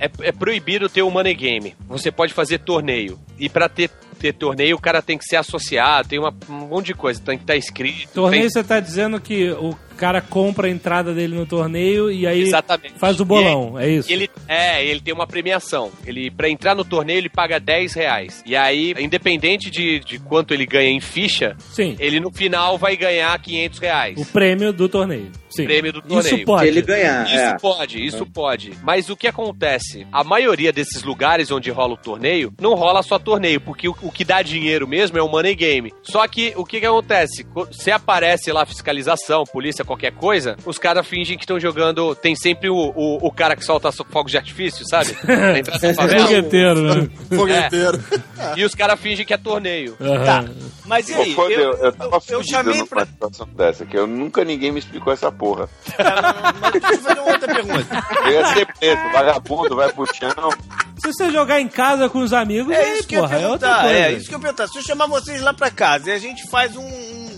É, é proibido ter um money game. Você pode fazer torneio. E pra ter, ter torneio, o cara tem que ser associado, tem uma- um monte de coisa. Tem que estar escrito. Torneio, tem- você tá dizendo que o cara compra a entrada dele no torneio e aí Exatamente. faz o bolão, é isso? E ele, é, ele tem uma premiação. Ele, pra entrar no torneio, ele paga 10 reais. E aí, independente de, de quanto ele ganha em ficha, Sim, ele no final vai ganhar 500 reais. o prêmio do torneio. Sim. prêmio do torneio. Isso pode. Se ele ganhar, Isso é. pode, isso pode. Mas o que acontece? A maioria desses lugares onde rola o torneio, não rola só torneio, porque o, o que dá dinheiro mesmo é o money game. Só que o que que acontece? Co- Se aparece lá fiscalização, polícia, qualquer coisa, os caras fingem que estão jogando. Tem sempre o, o, o cara que solta so- fogos de artifício, sabe? <laughs> Na entrada da favela. Fogueteiro, né? <laughs> Fogueteiro. E os caras fingem que é torneio. Aham. Mas e Pô, aí? quando eu, eu tava eu chamei pra. situação dessa, que eu nunca ninguém me explicou essa porra. Mas deixa eu fazer uma outra pergunta. Eu ia ser preso, vagabundo, vai pro chão. Se você jogar em casa com os amigos, É aí, isso que eu ia é outra perguntar. coisa. É isso que eu ia perguntar. Se eu chamar vocês lá pra casa e a gente faz um,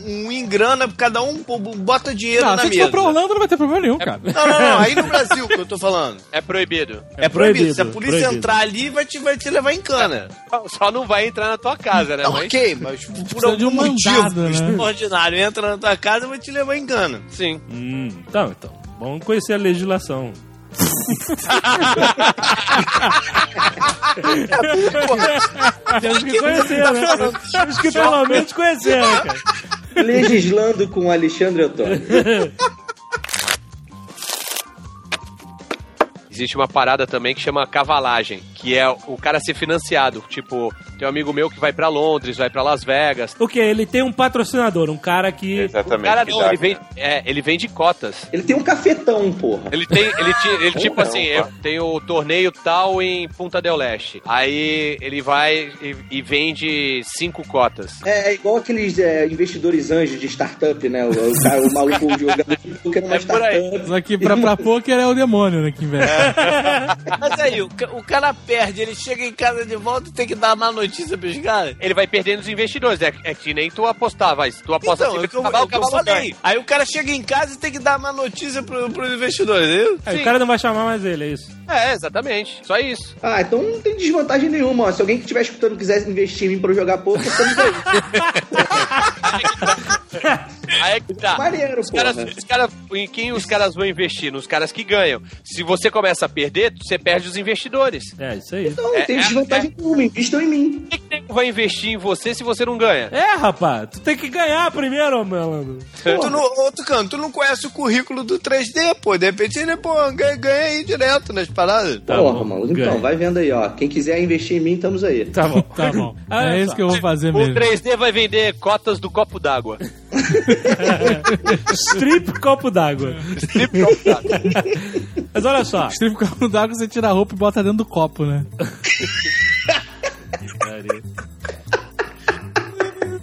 um, um em grana, cada um bota dinheiro Não, na se mesa. for pra Orlando, não vai ter problema nenhum, cara. Não, não, não. Aí no <laughs> Brasil que eu tô falando. É proibido. É, proibido. proibido, Se a polícia proibido. entrar ali, vai te, vai te levar em cana. Só não vai entrar na tua casa, né? Tá Mas... ok, mas por Precisa de algum um motivo mandado, né? extraordinário entra na tua casa, vai te levar em cana. Sim. Hum, então, então. Vamos conhecer a legislação. <laughs> <laughs> Temos que conhecer, né? Temos que pelo menos conhecer, né, cara? Legislando com Alexandre Antônio. <laughs> Existe uma parada também que chama cavalagem, que é o cara ser financiado. Tipo, tem um amigo meu que vai pra Londres, vai pra Las Vegas. O que? Ele tem um patrocinador, um cara que. O Exatamente. cara que não, ele vende, cara. é, ele vende cotas. Ele tem um cafetão, porra. Ele tem, ele, ele tipo Não, assim, eu tenho o torneio tal em Punta del Leste. Aí ele vai e, e vende cinco cotas. É, é igual aqueles é, investidores anjos de startup, né? O, o, cara- o maluco jogando <laughs> poker numa É por aí. startup. Só que pra, pra <laughs> poker é o demônio, né, que investe. Mas aí, o, o cara perde, ele chega em casa de volta e tem que dar má notícia pros caras. Ele vai perdendo os investidores. É, é que nem tu apostar, vai. Se tu aposta Então, é assim, o que eu, cavalo, é o que eu cavalo falei. Aí o cara chega em casa e tem que dar má notícia pro, pros investidores, viu? Aí o cara não vai chamar mais ele, é isso. É, exatamente. Só isso. Ah, então não tem desvantagem nenhuma, ó. Se alguém que estiver escutando quiser investir em mim pra eu jogar poker, estamos aí. <laughs> Aí é que tá. Maneiro, Os caras, os caras- em quem os caras vão investir? Nos caras que ganham. Se você começa a perder, você perde os investidores. É, isso aí. Então não É, tem é, desvantagem nenhuma, investam em mim. Por que, que vai investir em você se você não ganha? É, rapaz, tu tem que ganhar primeiro, malandro. Tu não, outro canto, tu não conhece o currículo do 3D, pô. De repente ele, pô, ganha, ganha aí direto nas paradas. Tá porra, ganha. Então, vai vendo aí, ó. Quem quiser investir em mim, estamos aí. Tá bom. <laughs> Tá bom. Olha É isso que eu vou fazer O mesmo. 3D vai vender cotas do copo d'água. <laughs> Strip copo d'água. Strip copo d'água. <laughs> Mas olha só. Strip copo d'água, você tira a roupa e bota dentro do copo, né?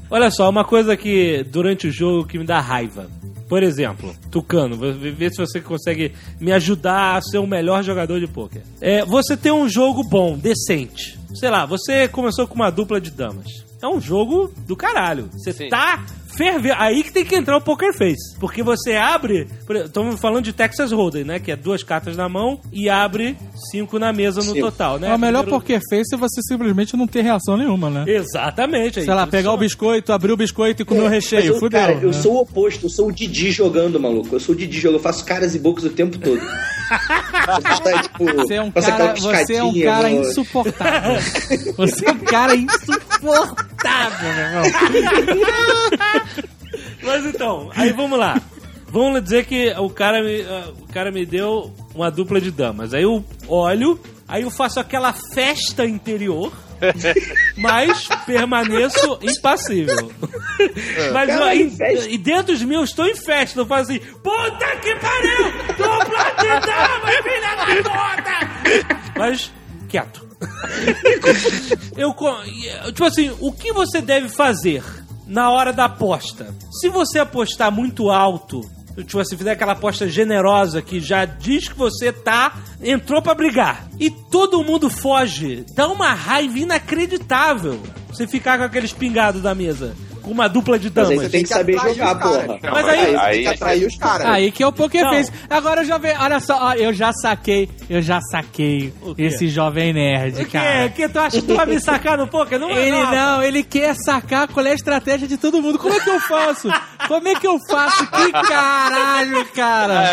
Olha só, uma coisa que durante o jogo que me dá raiva. Por exemplo, Tucano, ver se você consegue me ajudar a ser o melhor jogador de pôquer. É, você tem um jogo bom, decente. Sei lá, você começou com uma dupla de damas. É um jogo do caralho. Você Sim. tá fervendo. Aí que tem que entrar o Poker Face. Porque você abre. Estamos falando de Texas Hold'em, né? Que é duas cartas na mão e abre cinco na mesa no Cinco. total, né? É o melhor Primeiro- porque fez se você simplesmente não ter reação nenhuma, né? Exatamente. aí Sei lá, pegar o biscoito, abrir o biscoito e comer o Mas recheio. eu, Fudeu. cara, eu né? sou o oposto, eu sou o Didi jogando, maluco. Eu sou o Didi jogando, eu faço caras e bocas o tempo todo. Tá, tipo, Você é um cara, você é um cara no- insuportável. Você é um cara insuportável, meu irmão. <laughs> Mas então, aí vamos lá. Vamos dizer que o cara, me, ah, o cara me deu uma dupla de damas. Aí eu olho, aí eu faço aquela festa interior, <laughs> mas permaneço impassível. Mas eu- Caralho, e, festa. e dentro de mim eu estou em festa. Eu faço assim, puta que pariu! Dupla de damas, filha da puta! Mas, quieto. <laughs> Eu, e, tipo assim, o que você deve fazer na hora da aposta? Se você apostar muito alto, tipo assim, fizer aquela aposta generosa que já diz que você tá entrou pra brigar e todo mundo foge, dá uma raiva inacreditável. Você ficar com aqueles pingados da mesa, com uma dupla de Mas aí damas. você tem que saber jogar, porra. Não, Mas aí- aí, Tem que atrair os caras. Aí que é o Não. Face. Agora eu já vi, olha só, ó, eu já saquei, eu já saquei O quê? esse jovem nerd, O que, cara. que tu acha que tu vai me sacar no poker? Não é Ele não. não, ele quer sacar qual é a estratégia de todo mundo. Como é que eu faço? Como é que eu faço? Que caralho, cara!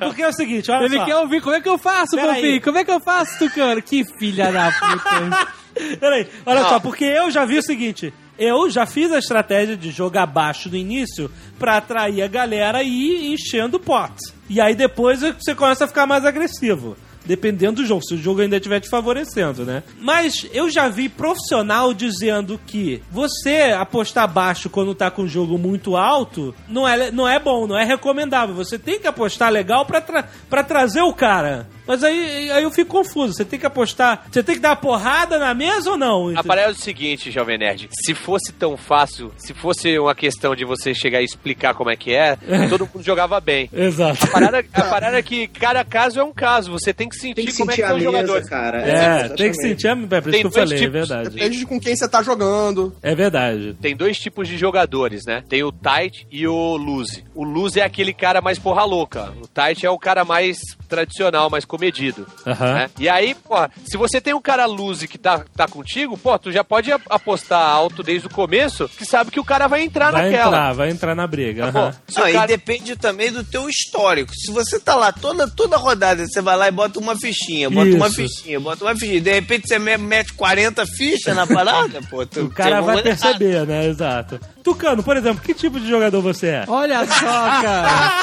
Não, porque é o seguinte, olha Ele só. quer ouvir, como é que eu faço. Pampinho? Como é que eu faço, Tucano? Que filha da puta. <laughs> Peraí, olha só, porque eu já vi o seguinte. Eu já fiz a estratégia de jogar baixo no início pra atrair a galera e ir enchendo o pot. E aí depois você começa a ficar mais agressivo. dependendo do jogo, se o jogo ainda estiver te favorecendo, né? Mas eu já vi profissional dizendo que você apostar baixo quando tá com o jogo muito alto não é, não é bom, não é recomendável. Você tem que apostar legal pra, tra pra trazer o cara. Mas aí, aí eu fico confuso. Você tem que apostar. Você tem que dar uma porrada na mesa ou não? A parada é o seguinte, Jovem Nerd. Se fosse tão fácil, se fosse uma questão de você chegar e explicar como é que é, todo mundo jogava bem. Exato. A parada, a parada é que cada caso é um caso. Você tem que sentir Tem que como sentir é que a são os mesa, jogadores. cara. É, tem que sentir a. É por isso Tem que eu falei, é tipos. verdade. Depende de com quem você tá jogando. É verdade. Tem dois tipos de jogadores, né? Tem o tight e o loose. O loose é aquele cara mais porra louca. O tight é o cara mais tradicional, mais comedido. Aham. né? E aí, pô, se você tem um cara loose que tá, tá contigo, pô, tu já pode apostar alto desde o começo, que sabe que o cara vai entrar Vai naquela. entrar, vai entrar na briga. Tá Não, e cara- depende também do teu histórico. Se você tá lá toda, toda rodada, você vai lá e bota uma fichinha, bota uma Isso. fichinha, bota uma fichinha. De repente você me- mete 40 fichas na parada, pô. Tu, O cara vai perceber, né? Exato. Tucano, por exemplo, que tipo de jogador você é? Olha só, cara.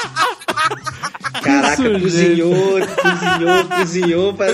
Caraca, sujeito. cozinhou, cozinhou, cozinhou pra.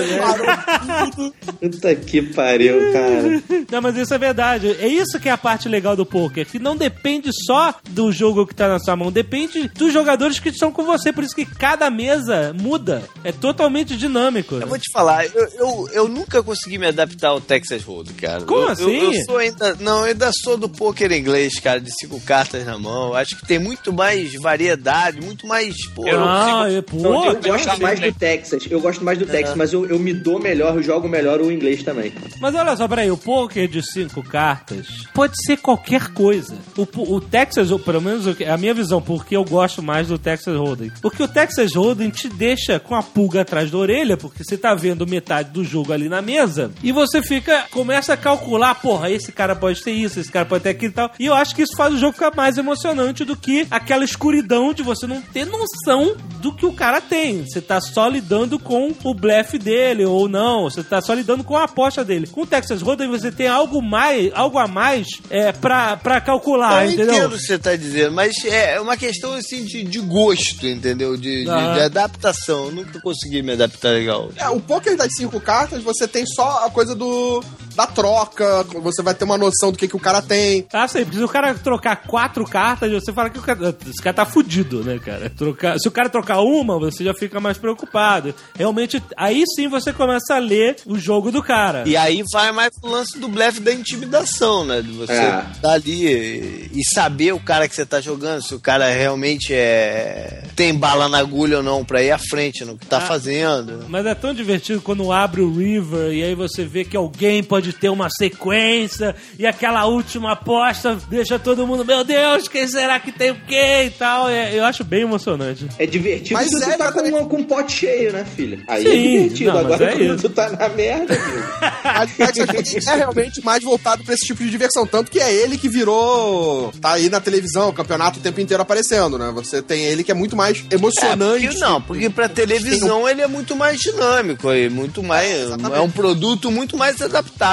Puta que pariu, cara. Não, mas isso é verdade. É isso que é a parte legal do poker, que não depende só do jogo que tá na sua mão, depende dos jogadores que estão com você. Por isso que cada mesa muda. É totalmente dinâmico. Eu vou te falar, eu, eu, eu nunca consegui me adaptar ao Texas Hold'em, cara. Como Eu- assim? Eu, eu sou ainda, não, eu ainda sou do poker inglês, cara, de cinco cartas na mão. Acho que tem muito mais variedade, muito mais. Pô, Eu não Ah, consigo- é, pô, Não, eu gosto mais do Texas. Eu gosto mais do Texas, mas eu, eu me dou melhor, eu jogo melhor o inglês também. Mas olha só, peraí, o poker de cinco cartas pode ser qualquer coisa. O, o Texas, ou pelo menos que- a minha visão, porque eu gosto mais do Texas Hold'em. Porque o Texas Hold'em te deixa com a pulga atrás da orelha, porque você tá vendo metade do jogo ali na mesa, e você fica, começa a calcular, porra, esse cara pode ter isso, esse cara pode ter aquilo e tal. E eu acho que isso faz o jogo ficar mais emocionante do que aquela escuridão de você não ter noção do que o cara tem. Você tá só lidando com o blefe dele ou não, você tá só lidando com a aposta dele. Com o Texas Hold'em você tem algo mais, algo a mais é para para calcular, eu entendeu? entendo o que você tá dizendo, mas é uma questão assim de, de gosto, entendeu? De, de- de adaptação. Eu nunca consegui me adaptar legal. É, o poker das cinco cartas, você tem só a coisa do da troca, você vai ter uma noção do que, que o cara tem. Ah, sei, porque se o cara trocar quatro cartas, você fala que o cara, esse cara tá fudido, né, cara? Trocar, se o cara trocar uma, você já fica mais preocupado. Realmente, aí sim você começa a ler o jogo do cara. E aí vai mais pro lance do blefe da intimidação, né? De você É. tá ali e, e saber o cara que você tá jogando, se o cara realmente é tem bala na agulha ou não pra ir à frente no que tá fazendo. Mas é tão divertido quando abre o River e aí você vê que alguém pode ter uma sequência e aquela última aposta deixa todo mundo, meu Deus, quem será que tem o quê e tal. É, eu acho bem emocionante. É divertido Mas quando é tu tá com, um, com um pote cheio, né, filho? Aí Sim, é divertido. não, Agora é quando isso. tu <laughs> tá na merda, amigo. <laughs> Mas o Texas Hold'em é realmente mais voltado pra esse tipo de diversão. Tanto que é ele que virou. tá aí na televisão, o campeonato o tempo inteiro aparecendo, né? Você tem ele que é muito mais emocionante. Porque, não, porque pra televisão ele é muito mais dinâmico aí, muito mais é um produto muito mais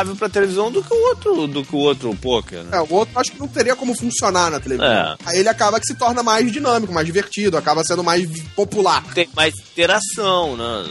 adaptável pra televisão do que o outro, do que o outro poker, né? É, o outro acho que não teria como funcionar na televisão. É. Aí ele acaba que se torna mais dinâmico, mais divertido, acaba sendo mais popular. Tem mais interação, né?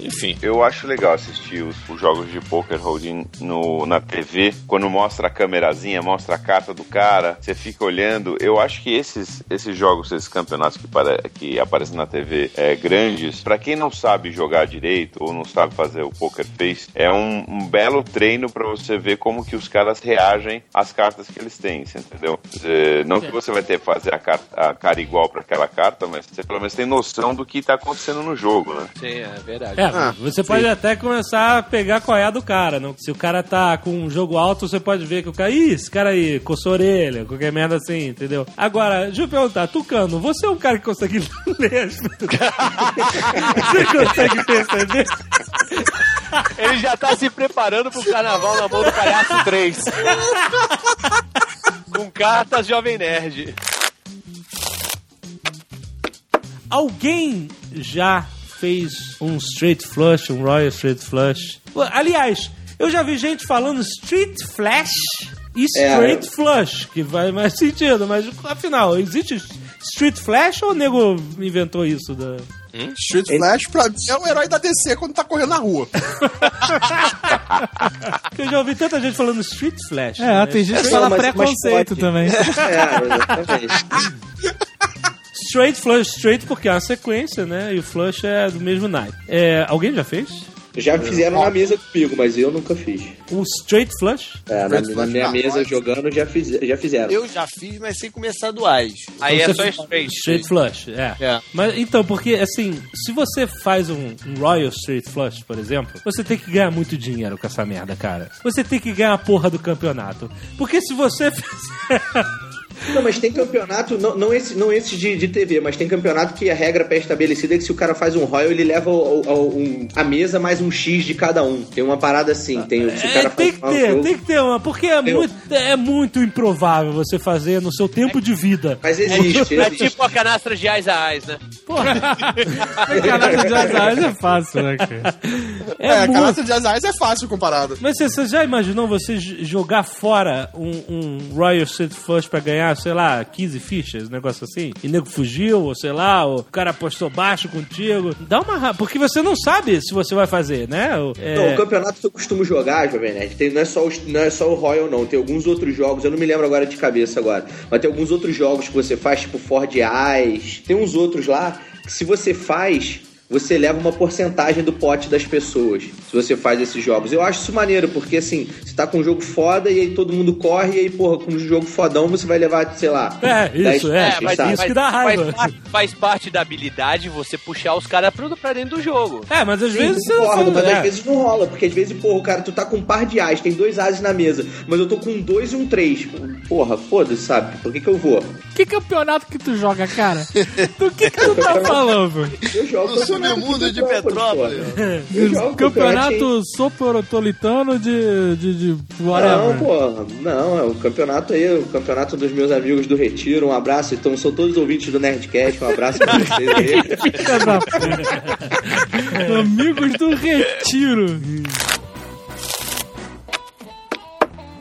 Enfim. Eu acho legal assistir os, os jogos de poker holding no, na TV, quando mostra a câmerazinha, mostra a carta do cara, você fica olhando. Eu acho que esses, esses jogos, esses campeonatos que, pare, que aparecem na TV é, grandes, pra quem não sabe jogar direito ou não sabe fazer o poker face, é um, um belo treino pra você ver como que os caras reagem às cartas que eles têm, você entendeu? É, não que você vai ter que fazer a, carta, a cara igual pra aquela carta, mas você pelo menos tem noção do que tá acontecendo no jogo, né? Sim, é verdade. É, Ah, você pode até começar a pegar qual é a do cara. Não? Se o cara tá com um jogo alto, você pode ver que o cara. Ih, esse cara aí, coçou a orelha, qualquer merda assim, entendeu? Agora, deixa eu perguntar, Tucano, você é um cara que consegue <laughs> ler as <laughs> Você consegue perceber? <laughs> Ele já tá se preparando pro carnaval na mão do palhaço 3. Com cartas Jovem Nerd. Alguém já fez um straight flush, um royal straight flush? Aliás, eu já vi gente falando street flash e É. straight flush, que vai mais sentido, mas afinal, existe street flash ou o nego inventou isso? Da... Street Flash, pra mim, é o herói da DC quando tá correndo na rua. <laughs> Eu já ouvi tanta gente falando Street Flash. É, né? tem gente que fala mas- preconceito também. <laughs> É, exatamente. Straight Flush, Straight porque é uma sequência, né? E o Flush é do mesmo naipe. É, alguém já fez? Já fizeram na mesa comigo, mas eu nunca fiz. O Straight Flush? É, na, na minha mesa jogando já, fiz, já fizeram. Eu já fiz, mas sem começar do AIS. Aí é Então só você- straight. Straight Flush, é. É. Mas então, porque assim, se você faz um, um Royal Straight Flush, por exemplo, você tem que ganhar muito dinheiro com essa merda, cara. Você tem que ganhar a porra do campeonato. Porque se você <laughs> fizer. Não, mas tem campeonato, não, não esse, não esse de, de TV, mas tem campeonato que a regra pré-estabelecida é que se o cara faz um Royal, ele leva o- o- um- a mesa mais um X de cada um. Tem uma parada assim. Tem, se o É, cara tem faz que ter, jogo- tem que ter uma. Porque é Tem- muito, é muito improvável você fazer no seu tempo de vida. Mas existe, É existe. tipo a canastra de Eyes a Eyes, né? Caraca, de azar é fácil, né, cara? É, É, a muito. canasta de Azais é fácil comparado. Mas você, você já imaginou você jogar fora um, um Royal Street Flush pra ganhar, sei lá, 15 fichas, negócio assim? E nego fugiu, ou sei lá, ou o cara apostou baixo contigo. Dá uma Porque você não sabe se você vai fazer, né? É- Não, o campeonato que eu costumo jogar, Jovem Nerd, tem, não, é só não é só o Royal, não. Tem alguns outros jogos, eu não me lembro agora de cabeça agora, mas tem alguns outros jogos que você faz, tipo Ford Eyes. Tem uns outros lá que se você faz, você leva uma porcentagem do pote das pessoas. Se você faz esses jogos. Eu acho isso maneiro, porque assim, você tá com um jogo foda e aí todo mundo corre, e aí, porra, com um jogo fodão você vai levar, sei lá. É, 10 isso, é, mas isso que dá raiva. Faz, parte- faz parte da habilidade você puxar os caras pra, pra dentro do jogo. É, mas às Sim, vezes você concordo, faz- mas é. às vezes não rola, porque às vezes, porra, o cara, tu tá com um par de as, tem dois ases na mesa, mas eu tô com um dois e um três. Porra, foda-se, sabe? Por que que eu vou? Que campeonato que tu joga, cara? <laughs> Do que que tu tá falando? Eu jogo submundo de Petrópolis, Campeonato soporopolitano de, de, de. Não, porra, não, é o campeonato aí, o campeonato dos meus amigos do Retiro. Um abraço, então são todos ouvintes do Nerdcast, um abraço pra vocês aí. <laughs> Amigos do Retiro.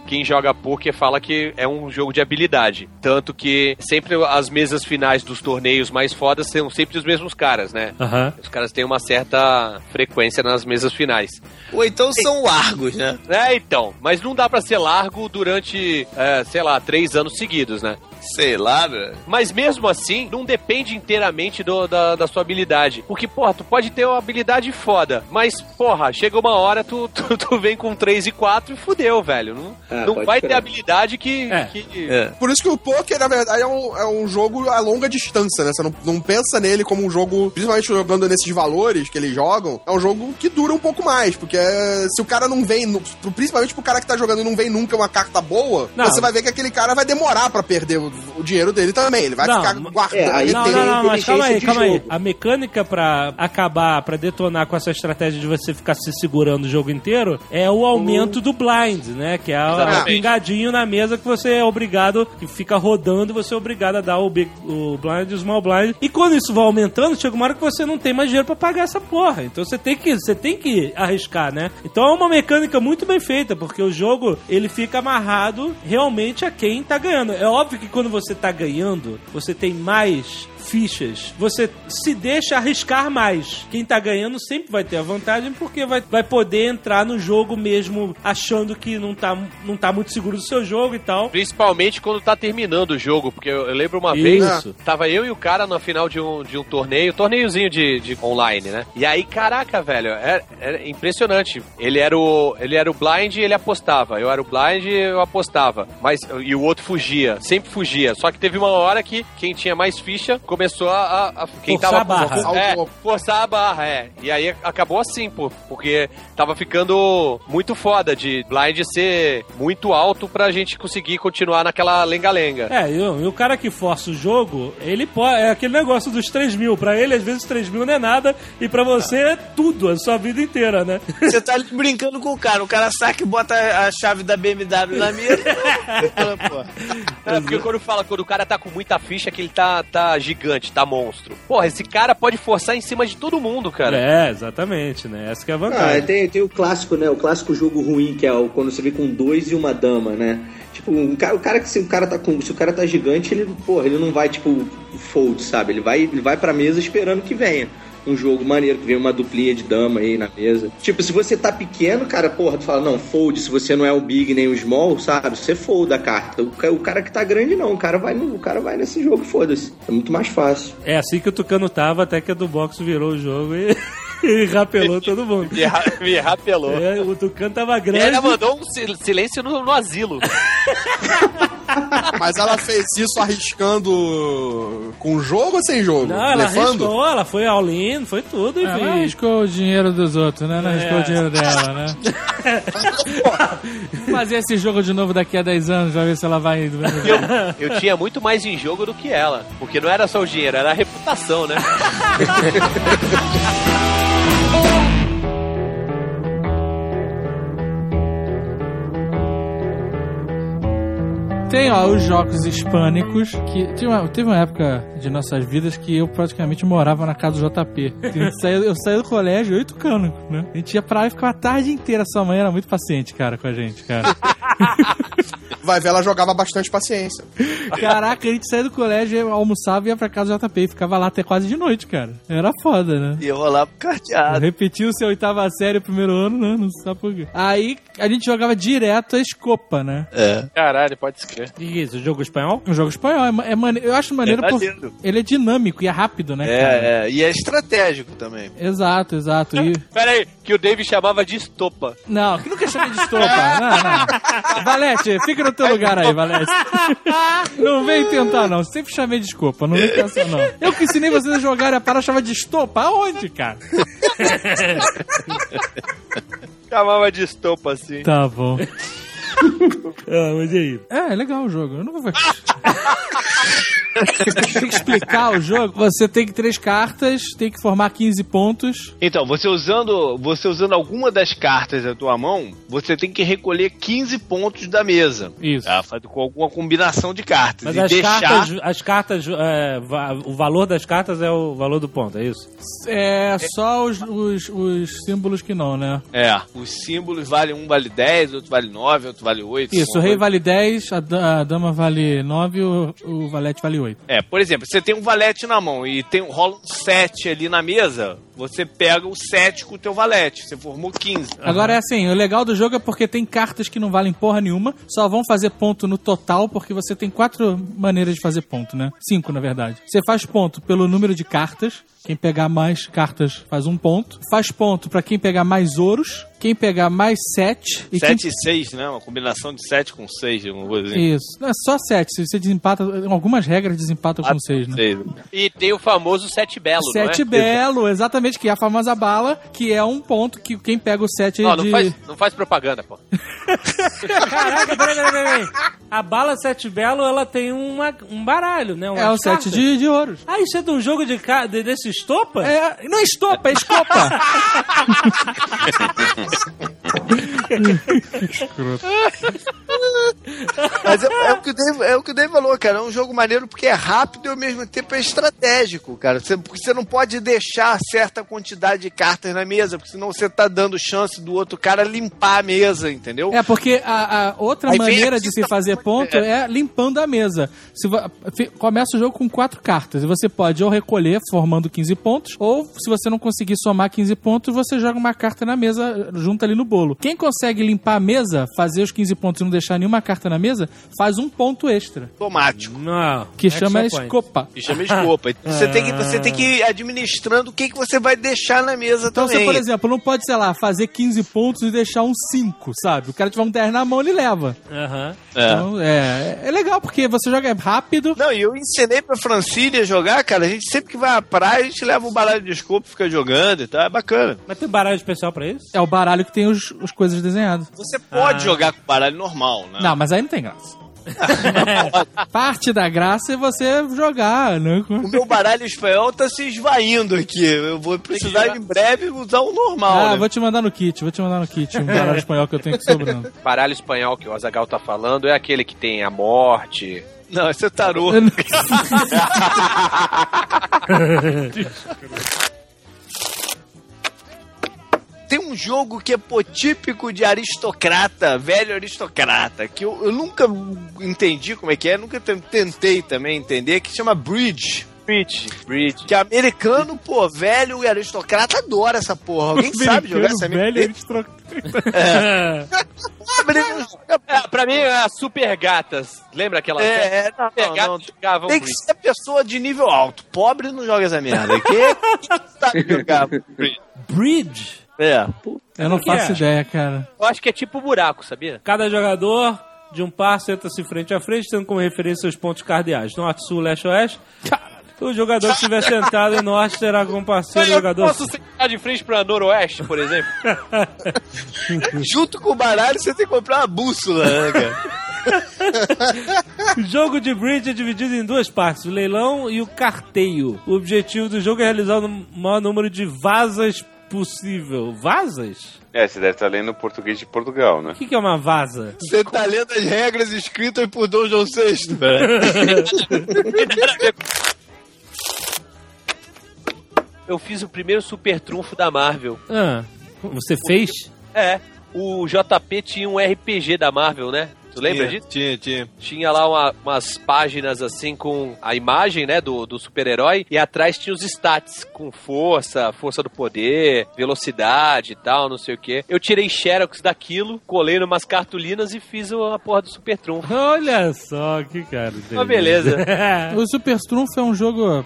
Quem joga poker fala que é um jogo de habilidade. Tanto que sempre as mesas finais dos torneios mais fodas são sempre os mesmos caras, né? Aham. Os caras têm uma certa frequência nas mesas finais. Ou então são largos, né? É, então. Mas não dá pra ser largo durante, é, sei lá, três anos seguidos, né? Sei lá, velho. Mas mesmo assim, não depende inteiramente do- da, da sua habilidade. Porque, porra, tu pode ter uma habilidade foda, mas, porra, chega uma hora, tu, <laughs> tu, tu vem com 3 e 4 e fudeu, velho. Não, Ah, não vai ter habilidade que. É. que- Por isso que o poker, na verdade, é um, é um jogo a longa distância, né? Você não, não pensa nele como um jogo, principalmente jogando nesses valores que eles jogam, é um jogo que dura um pouco mais, porque é, se o cara não vem, principalmente pro cara que tá jogando e não vem nunca uma carta boa, Não. você vai ver que aquele cara vai demorar pra perder o, dinheiro dele também. Ele vai Não, ficar guardando. É, aí Não, tem- não, não, mas calma aí, calma aí. jogo. A mecânica pra acabar, pra detonar com essa estratégia de você ficar se segurando o jogo inteiro é o aumento do blind, né? Que é o pingadinho na mesa que você é obrigado, que fica rodando e você é obrigado a dar o, big, o blind e o small blind. E quando isso vai aumentando, chega uma hora que você não tem mais dinheiro pra pagar essa porra. Então você tem que, você tem que arriscar, né? Então é uma mecânica muito bem feita, porque o jogo ele fica amarrado realmente a quem tá ganhando. É óbvio que quando você tá ganhando, você tem mais fichas, você se deixa arriscar mais. Quem tá ganhando sempre vai ter a vantagem porque vai, vai poder entrar no jogo mesmo achando que não tá, não tá muito seguro do seu jogo e tal. Principalmente quando tá terminando o jogo, porque eu, eu lembro uma Isso. vez, tava eu e o cara na final de um, de um torneio, torneiozinho de, de online, né? E aí, caraca, velho, era, era impressionante. Ele era o ele era o blind e ele apostava. Eu era o blind e eu apostava. Mas e o outro fugia, sempre fugia. Só que teve uma hora que quem tinha mais ficha começou a, a- a- quem Forçar tava a barra. é, forçar a barra, é. E aí acabou assim, pô, porque tava ficando muito foda de blind ser muito alto pra gente conseguir continuar naquela lenga-lenga. É, e o, e o cara que força o jogo, ele pode. É aquele negócio dos 3 mil. Pra ele, às vezes, 3 mil não é nada. E pra você é tudo, a sua vida inteira, né? <laughs> Você tá brincando com o cara. O cara saca e bota a chave da BMW na mesa. <laughs> Pô. É, porque quando fala, quando o cara tá com muita ficha, que ele tá, tá gigante, tá monstro. Porra, esse cara pode forçar em cima de todo mundo, cara. É, exatamente, né? Essa que é a Ah, vantagem. tem, tem o clássico, né? O clássico jogo ruim, que é o, quando você vê com dois e uma dama, né? Tipo, um cara, o cara que se o cara tá com. Se o cara tá gigante, ele, porra, ele não vai, tipo, fold, sabe? Ele vai, ele vai pra mesa esperando que venha. Um jogo maneiro, que vem uma duplinha de dama aí na mesa. Tipo, se você tá pequeno, cara, porra, tu fala, não, fold, se você não é o big nem o small, sabe? Você folda a carta. O, ca- o cara que tá grande, não. O cara vai, no, o cara vai nesse jogo, foda-se. É muito mais fácil. É assim que o Tucano tava, até que a do box virou o jogo e, <laughs> e rapelou todo mundo. Me, <laughs> ra- me rapelou. É, o Tucano tava E grande. ela mandou um sil- silêncio no, no asilo. <laughs> <laughs> Mas ela fez isso arriscando com jogo ou sem jogo? Não, ela arriscou, ela foi all-in, foi tudo, Ela enfim. arriscou o dinheiro dos outros, né? Não arriscou É. o dinheiro dela, né? <laughs> Fazer esse jogo de novo daqui a 10 anos, já ver se ela vai indo. Eu, eu tinha muito mais em jogo do que ela. Porque não era só o dinheiro, era a reputação, né? <laughs> Tem, ó, os jogos hispânicos, que tinha uma- teve uma época de nossas vidas que eu praticamente morava na casa do JP. Gente <laughs> saía- eu saía do colégio, eu e Tucano, né? A gente ia pra lá e ficava a tarde inteira. Sua mãe era muito paciente, cara, com a gente, cara. <laughs> Vai ver, ela jogava bastante paciência. <laughs> Caraca, a gente saía do colégio, almoçava e ia pra casa do JP e ficava lá até quase de noite, cara. Era foda, né? E eu rolava pro carteado. Repetiu seu oitava série o primeiro ano, né? Não sabe por quê. Aí a gente jogava direto a escopa, né? É. Caralho, pode escrever. O que que é isso? Jogo espanhol? Um jogo espanhol. É, é mane- Eu acho maneiro É porque maneiro. ele é dinâmico e é rápido, né? cara? É, é. E é estratégico também. Exato, exato. E... <laughs> Pera aí, que o Dave chamava de estopa. Não, que nunca chamei de estopa. <laughs> Não, não. Valete, fica no teu lugar aí, Valete. <laughs> Não vem tentar, não. Sempre chamei de escopa, não vem pensar, não. Eu que ensinei vocês a jogarem a parada chamava de estopa. Aonde, cara? <laughs> Chamava de estopa, assim. Tá bom. Ah, mas e aí? É, é legal o jogo. Eu nunca vou. tem que explicar o jogo. Você tem que três cartas, tem que formar 15 pontos. Então, você usando, você usando alguma das cartas da tua mão, você tem que recolher 15 pontos da mesa. Isso. Tá? Com alguma combinação de cartas. Mas e as deixar. cartas, as cartas é, o valor das cartas é o valor do ponto, é isso? É só os, os, os símbolos que não, né? É, os símbolos valem um vale 10, outro vale 9, outro vale 8. Isso, o rei vale 10, a, da- a dama vale 9 e o, o valete vale 8. É, por exemplo, você tem um valete na mão e tem rola um 7 ali na mesa, você pega o 7 com o teu valete. Você formou 15. Agora é assim, o legal do jogo é porque tem cartas que não valem porra nenhuma, só vão fazer ponto no total, porque você tem quatro maneiras de fazer ponto, né? Cinco, na verdade. Você faz ponto pelo número de cartas, quem pegar mais cartas faz um ponto. Faz ponto pra quem pegar mais ouros, quem pegar mais sete. E quem 7 e 6, né? Uma combinação de 7 com 6, alguma coisa assim. Isso. Não, é só 7. Se você desempata, algumas regras desempatam com 6, né? Seis. E tem o famoso sete belo, Sete não é? belo, exatamente, que é a famosa bala, que é um ponto que quem pega o 7 Não, de... não faz, não faz propaganda, pô. Caraca, peraí, peraí, peraí. A bala sete belo, ela tem uma, um baralho, né? Uma É o 7 de, de ouros. Ah, isso é de um jogo de, de desse estopa? É, não é estopa, é escopa. <laughs> <laughs> Mas é, é o que o Dave, é o que o Dave falou, cara. É um jogo maneiro porque é rápido e ao mesmo tempo é estratégico, cara. Você, porque você não pode deixar certa quantidade de cartas na mesa, porque senão você tá dando chance do outro cara limpar a mesa, entendeu? É, porque a, a outra Aí maneira de se tá fazer ponto é limpando a mesa. Se começa o jogo com quatro cartas e você pode ou recolher formando 15 pontos, ou se você não conseguir somar 15 pontos, você joga uma carta na mesa junto ali no bolo. Quem consegue limpar a mesa, fazer os 15 pontos e não deixar nenhuma carta na mesa, faz um ponto extra, Automático. Não. que Action chama escopa. E chama escopa. Você, tem que, você tem que ir administrando o que, que você vai deixar na mesa Então também. você, por exemplo, não pode, sei lá, fazer 15 pontos e deixar um 5, sabe? O cara tiver um 10 na mão, ele leva. Aham. É. Então, é, é legal, porque você joga rápido, Não, e eu ensinei pra Francília jogar, cara. A gente sempre que vai à praia, a gente leva um baralho de escopo, fica jogando e tal. É bacana. Mas tem baralho especial pra isso? é o baralho que tem os, os coisas desenhadas. Você pode jogar com baralho normal, né? Não, mas aí não tem graça. <laughs> Parte da graça é você jogar, né? O meu baralho espanhol tá se esvaindo aqui. Eu vou precisar em breve usar o normal. Ah, né? vou te mandar no kit, vou te mandar no kit. Um baralho espanhol que eu tenho aqui sobrando. <laughs> Baralho espanhol que o Azagal tá falando é aquele que tem a morte. Não, esse é tarô. <laughs> Tem um jogo que é pô, típico de aristocrata, velho aristocrata, que eu, eu nunca entendi como é que é, nunca te- tentei também entender, que chama Bridge. Bridge. Bridge. Que americano, pô, velho e aristocrata adora essa porra. Alguém sabe jogar essa velho, merda? trocam. Pobre não joga É, pra mim, é a Super Gatas. Lembra aquela É, é, não, Super não, Gatas jogavam Tem que Bridge. ser pessoa de nível alto. Pobre não joga essa merda. Quem sabe jogar? Bridge. É. Eu não faço é? ideia, cara. Eu acho que é tipo buraco, sabia? Cada jogador de um par senta-se frente a frente, tendo como referência os pontos cardeais. Norte, sul, leste, oeste. O jogador que estiver sentado em norte terá como parceiro o Eu jogador. posso sentar de frente pra noroeste, por exemplo? <laughs> Junto com o baralho, você tem que comprar uma bússola, né, cara? O <laughs> jogo de bridge é dividido em duas partes, o leilão e o carteio. O objetivo do jogo é realizar o maior número de vasas possível. Vasas? É, você deve estar lendo português de Portugal, né? O que, que é uma vaza? Você tá lendo as regras escritas por Dom João VI, velho. <laughs> Eu fiz o primeiro super trunfo da Marvel. Ah, você fez? É, o JP tinha um RPG da Marvel, né? Tu lembra disso? Tinha, tinha. Tinha lá uma- umas páginas assim com a imagem, né, do, do super-herói e atrás tinha os stats com força, força do poder, velocidade e tal, não sei o que. Eu tirei xerox daquilo, colei numas cartolinas e fiz o- a porra do super trunfo. Olha só, que cara. Uma beleza. <laughs> O Super Trunfo é um jogo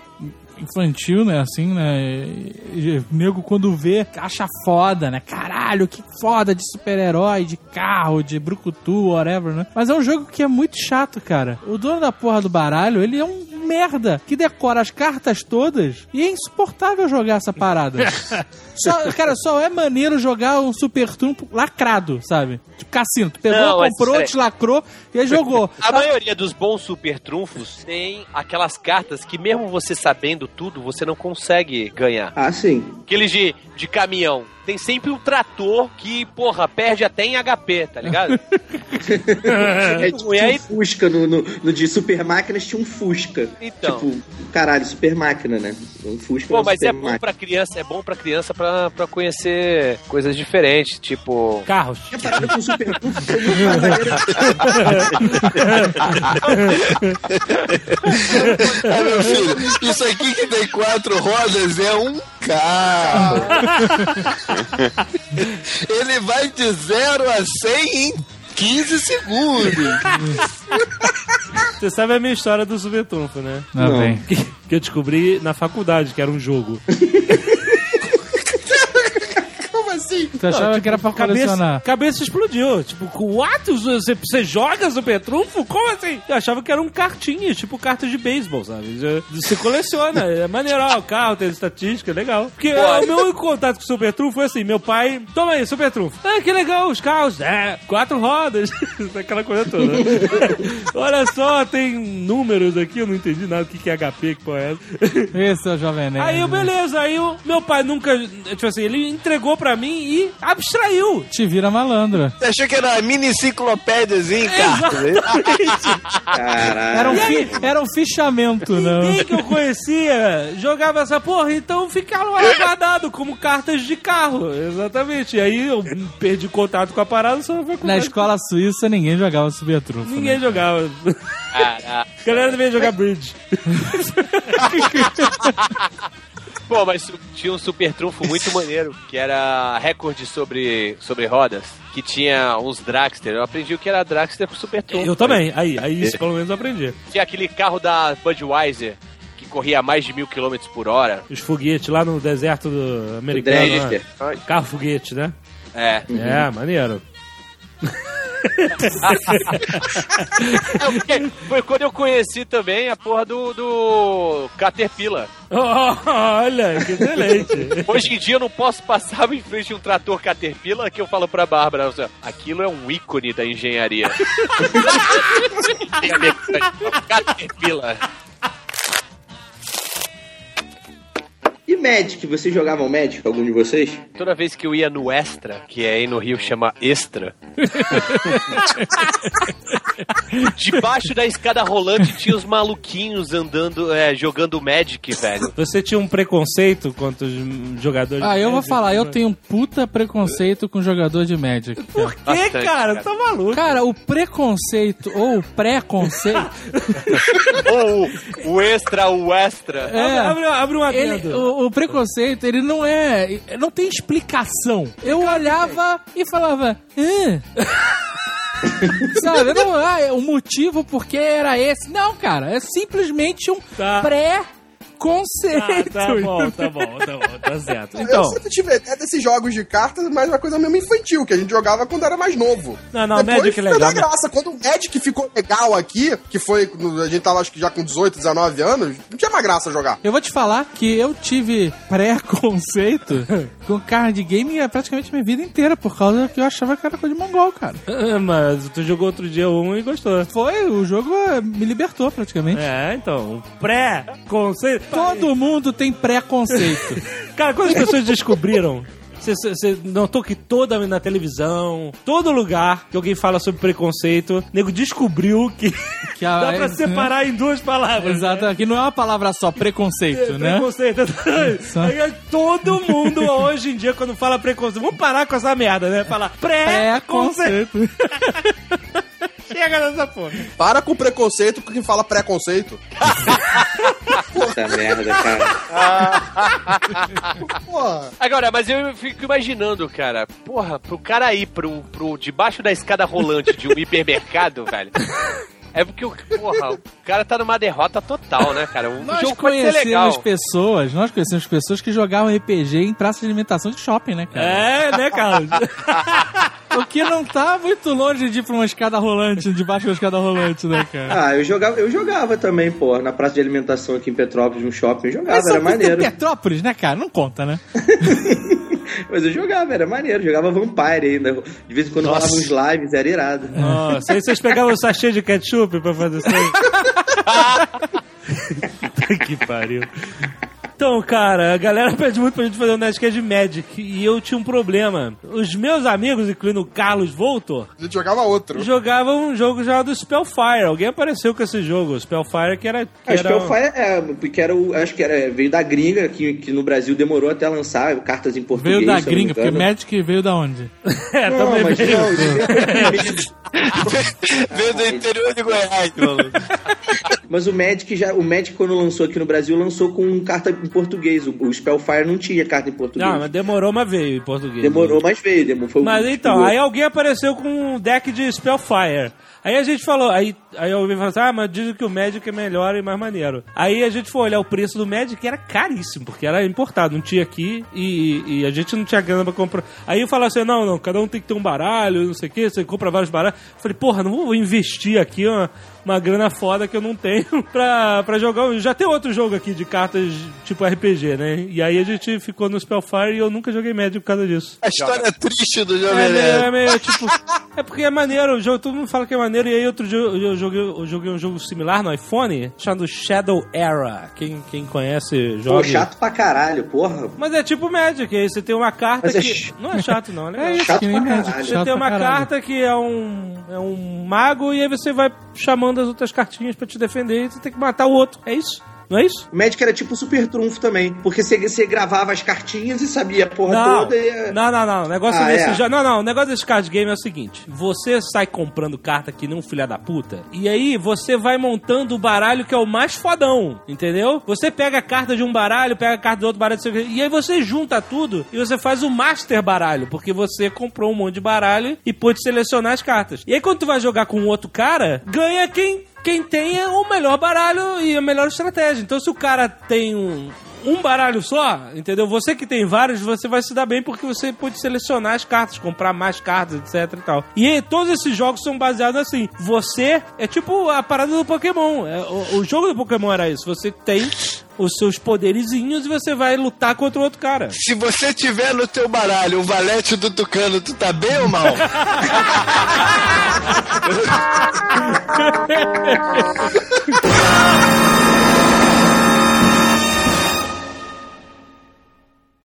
infantil, né? Assim, né? E- e nego quando vê, acha foda, né? Caralho, que foda de super-herói, de carro, de brucutu, whatever, né? Mas é um jogo que é muito chato, cara. O dono da porra do baralho, ele é um merda que decora as cartas todas e é insuportável jogar essa parada. <laughs> Só- cara, só é maneiro jogar um super trunfo lacrado, sabe? Tipo cassino. Tu pegou, Não, mas comprou, peraí. deslacrou e aí jogou. <laughs> A maioria dos bons super trunfos tem aquelas cartas que mesmo você sabendo tudo, você não consegue ganhar. Ah, sim. Aqueles de, de caminhão. Tem sempre um trator que, porra, perde até em HP, tá ligado? <laughs> É tipo E aí- um Fusca no, no, no de Super Máquinas tinha um Fusca. Então. Tipo, caralho, Super Máquina, né? Um Fusca. Pô, mas super é bom máquina. pra criança, é bom pra criança pra, pra conhecer coisas diferentes, tipo. Carros. Tinha parada com Super. Ah, <laughs> meu filho, isso aqui que tem quatro rodas é um carro. <laughs> Ele vai de 0 a 100 em 15 segundos. <laughs> Você sabe a minha história do Super Trunfo, né? Ah, bem. Que, que eu descobri na faculdade, que era um jogo. <laughs> Assim? Tu achava que era pra Cabeça, colecionar. cabeça explodiu. Tipo, com what? Você, você joga Super Trunfo? Como assim? Eu achava que eram cartinhas, tipo cartas de beisebol, sabe? Você coleciona. É maneiro, ó, o carro tem estatística, legal. Porque o <laughs> meu único contato com o Super Trunfo foi assim: meu pai, toma aí, Super Trunfo. Ah, que legal, os carros. É, quatro rodas. <laughs> Aquela coisa toda. <laughs> Olha só, tem números aqui, eu não entendi nada. O que que é HP, que porra é essa? Esse é o Jovem Nerd. Aí, beleza, aí o meu pai nunca. Tipo assim, ele entregou pra mim e abstraiu. Te vira malandro. Você achou que era uma mini enciclopédiazinha, <laughs> cara? Caralho. Era um, fi- era um fichamento, né? Ninguém que eu conhecia jogava essa porra, então ficava guardado como cartas de carro. Exatamente. E aí eu perdi contato com a parada, só foi com Na escola suíça ninguém jogava Super Trunfo. Ninguém né? jogava. Caraca. <laughs> A galera devia jogar bridge. <laughs> Pô, mas tinha um super trunfo muito <laughs> maneiro, que era recorde sobre, sobre rodas, que tinha uns Dragster. Eu aprendi o que era Dragster pro super trunfo. Eu também. Aí, aí isso pelo menos eu aprendi. <laughs> Tinha aquele carro da Budweiser, que corria a mais de mil quilômetros por hora. Os foguetes lá no deserto do americano. Dragster. lá. Carro foguete, né? É. É, maneiro. <laughs> É, Foi quando eu conheci também a porra do, do Caterpillar. <laughs> olha, que excelente. Hoje em dia eu não posso passar em frente de um trator Caterpillar que eu falo pra Bárbara, assim, aquilo é um ícone da engenharia. <laughs> Caterpillar. E Magic? Vocês jogavam Magic, algum de vocês? Toda vez que eu ia no Extra, que aí no Rio chama Extra, <laughs> debaixo da escada rolante tinha os maluquinhos andando, é, jogando Magic, velho. Você tinha um preconceito hum, jogadores Ah, de eu vou Magic? falar, eu tenho um puta preconceito com jogador de Magic. Por que, Bastante, cara? cara. Tá maluco? Cara, o preconceito ou o preconceito <laughs> Ou o- o Extra, o Extra. é. Abre, abre um Ele, adendo. O, o preconceito, ele não é. Não tem explicação. Eu olhava e falava. <laughs> Sabe? Não, ah, é o motivo porque era esse. Não, cara, é simplesmente um Tá. Pré-conceito. Tá, tá bom, tá bom, tá bom, tá certo. eu Então, sempre tive é desses jogos de cartas, mas uma coisa mesmo infantil, que a gente jogava quando era mais novo. Não, não, Depois Magic é foi legal, da graça. Quando o Magic ficou legal aqui, que foi. A gente tava acho que já com 18, 19 anos, não tinha mais graça jogar. Eu vou te falar que eu tive pré-conceito <laughs> com card game é praticamente minha vida inteira, por causa que eu achava que era coisa de mongol, cara. ah, <laughs> mas tu jogou outro dia um e gostou. Foi, o jogo me libertou praticamente. É, então, pré-conceito. Todo mundo tem preconceito. <laughs> Cara, quando as pessoas descobriram. Você- notou que toda na televisão, todo lugar que alguém fala sobre preconceito, o nego descobriu que, <laughs> Que a- dá pra é, separar em duas palavras. Exato, aqui não é uma palavra só, preconceito, né? Preconceito. Só- Aí, Todo mundo hoje em dia, quando fala preconceito, vamos parar com essa merda, né? Falar pré-conceito. Preconceito. <laughs> Chega nessa porra. Para com preconceito com quem fala preconceito. Puta merda, cara. <laughs> Porra. Agora, mas eu fico imaginando, cara, porra, pro cara ir pro, pro debaixo da escada rolante de um hipermercado, velho. É porque, o- porra, o cara tá numa derrota total, né, cara? O Nós jogo conhecemos pessoas, nós conhecemos pessoas que jogavam RPG em praça de alimentação de shopping, né, cara? É, né, Carlos? <laughs> O que não tá muito longe de ir pra uma escada rolante, debaixo da escada rolante, né, cara? Ah, eu jogava, eu jogava também, pô, na praça de alimentação aqui em Petrópolis, no shopping, eu jogava, Mas era maneiro. Petrópolis, né, cara? Não conta, né? <laughs> Mas eu jogava, era maneiro, jogava Vampire ainda. De vez em quando rolava uns lives, era irado. Nossa, aí vocês pegavam o sachê de ketchup pra fazer isso aí? <laughs> <laughs> que pariu. Então, cara, a galera <laughs> pede muito pra gente fazer um Nerdcast de Magic e eu tinha um problema. Os meus amigos, incluindo o Carlos Voltor, A gente jogava outro. jogavam um jogo chamado Spellfire. Alguém apareceu com esse jogo, Spellfire, que era... Que que era... é o Fire, é, porque era o, acho que era, veio da gringa, que, que no Brasil demorou até lançar cartas em português. Veio da gringa, porque. Magic veio da onde? <laughs> É, <laughs> Não, também mas veio. não, Veio do interior de Goiás, maluco. Mas o Magic já, o Magic quando lançou aqui no Brasil lançou com carta em português. O, o Spellfire não tinha carta em português. Não, mas demorou, mas veio em português. Demorou, mas veio. Demorou, foi Mas um- então, aí alguém apareceu com um deck de Spellfire. Aí a gente falou, aí, aí alguém falou assim, ah, mas dizem que o Magic é melhor e mais maneiro. Aí a gente foi olhar o preço do Magic e era caríssimo, porque era importado, não tinha aqui e, e a gente não tinha grana pra comprar. Aí eu falava assim, não, não, cada um tem que ter um baralho, não sei o que, você compra vários baralhos. Falei, porra, não vou investir aqui uma, uma grana foda que eu não tenho <laughs> pra, pra jogar. Já tem outro jogo aqui de cartas tipo RPG, né? E aí a gente ficou no Spellfire e eu nunca joguei Magic por causa disso. A história triste do É, Jovem meio, Nerd. é meio, tipo. <laughs> É porque é maneiro, o jogo, todo mundo fala que é maneiro, e aí outro dia eu joguei, eu joguei um jogo similar no iPhone, chamado Shadow Era. Quem, quem conhece, joga. Pô, chato pra caralho, porra. Mas é tipo Magic, aí você tem uma carta Mas é que. ch- Não é chato, não, é <laughs> legal. É isso, Chato nem pra caralho. Você chato tem uma caralho. carta que é um, é um mago, e aí você vai chamando as outras cartinhas pra te defender e você tem que matar o outro. É isso? Não é isso? O Magic era tipo super trunfo também. Porque você, gravava as cartinhas e sabia a porra Não, toda e. não, não, não. O negócio Ah, desse é? jo- Não, não. O negócio desse card game é o seguinte: você sai comprando carta que nem um filho da puta, e aí você vai montando o baralho que é o mais fodão, entendeu? Você pega a carta de um baralho, pega a carta do outro baralho, não e aí você junta tudo e você faz o master baralho, porque você comprou um monte de baralho e pôde selecionar as cartas. E aí quando tu vai jogar com outro cara, ganha quem quem tenha o melhor baralho e a melhor estratégia. Então, se o cara tem um, um baralho só, entendeu? Você que tem vários, você vai se dar bem porque você pode selecionar as cartas, comprar mais cartas, etc e tal. E aí, todos esses jogos são baseados assim. Você é tipo a parada do Pokémon. É, o, o jogo do Pokémon era isso. Você tem os seus poderizinhos e você vai lutar contra o outro cara. Se você tiver no teu baralho o valete do Tucano, tu tá bem ou mal? <laughs>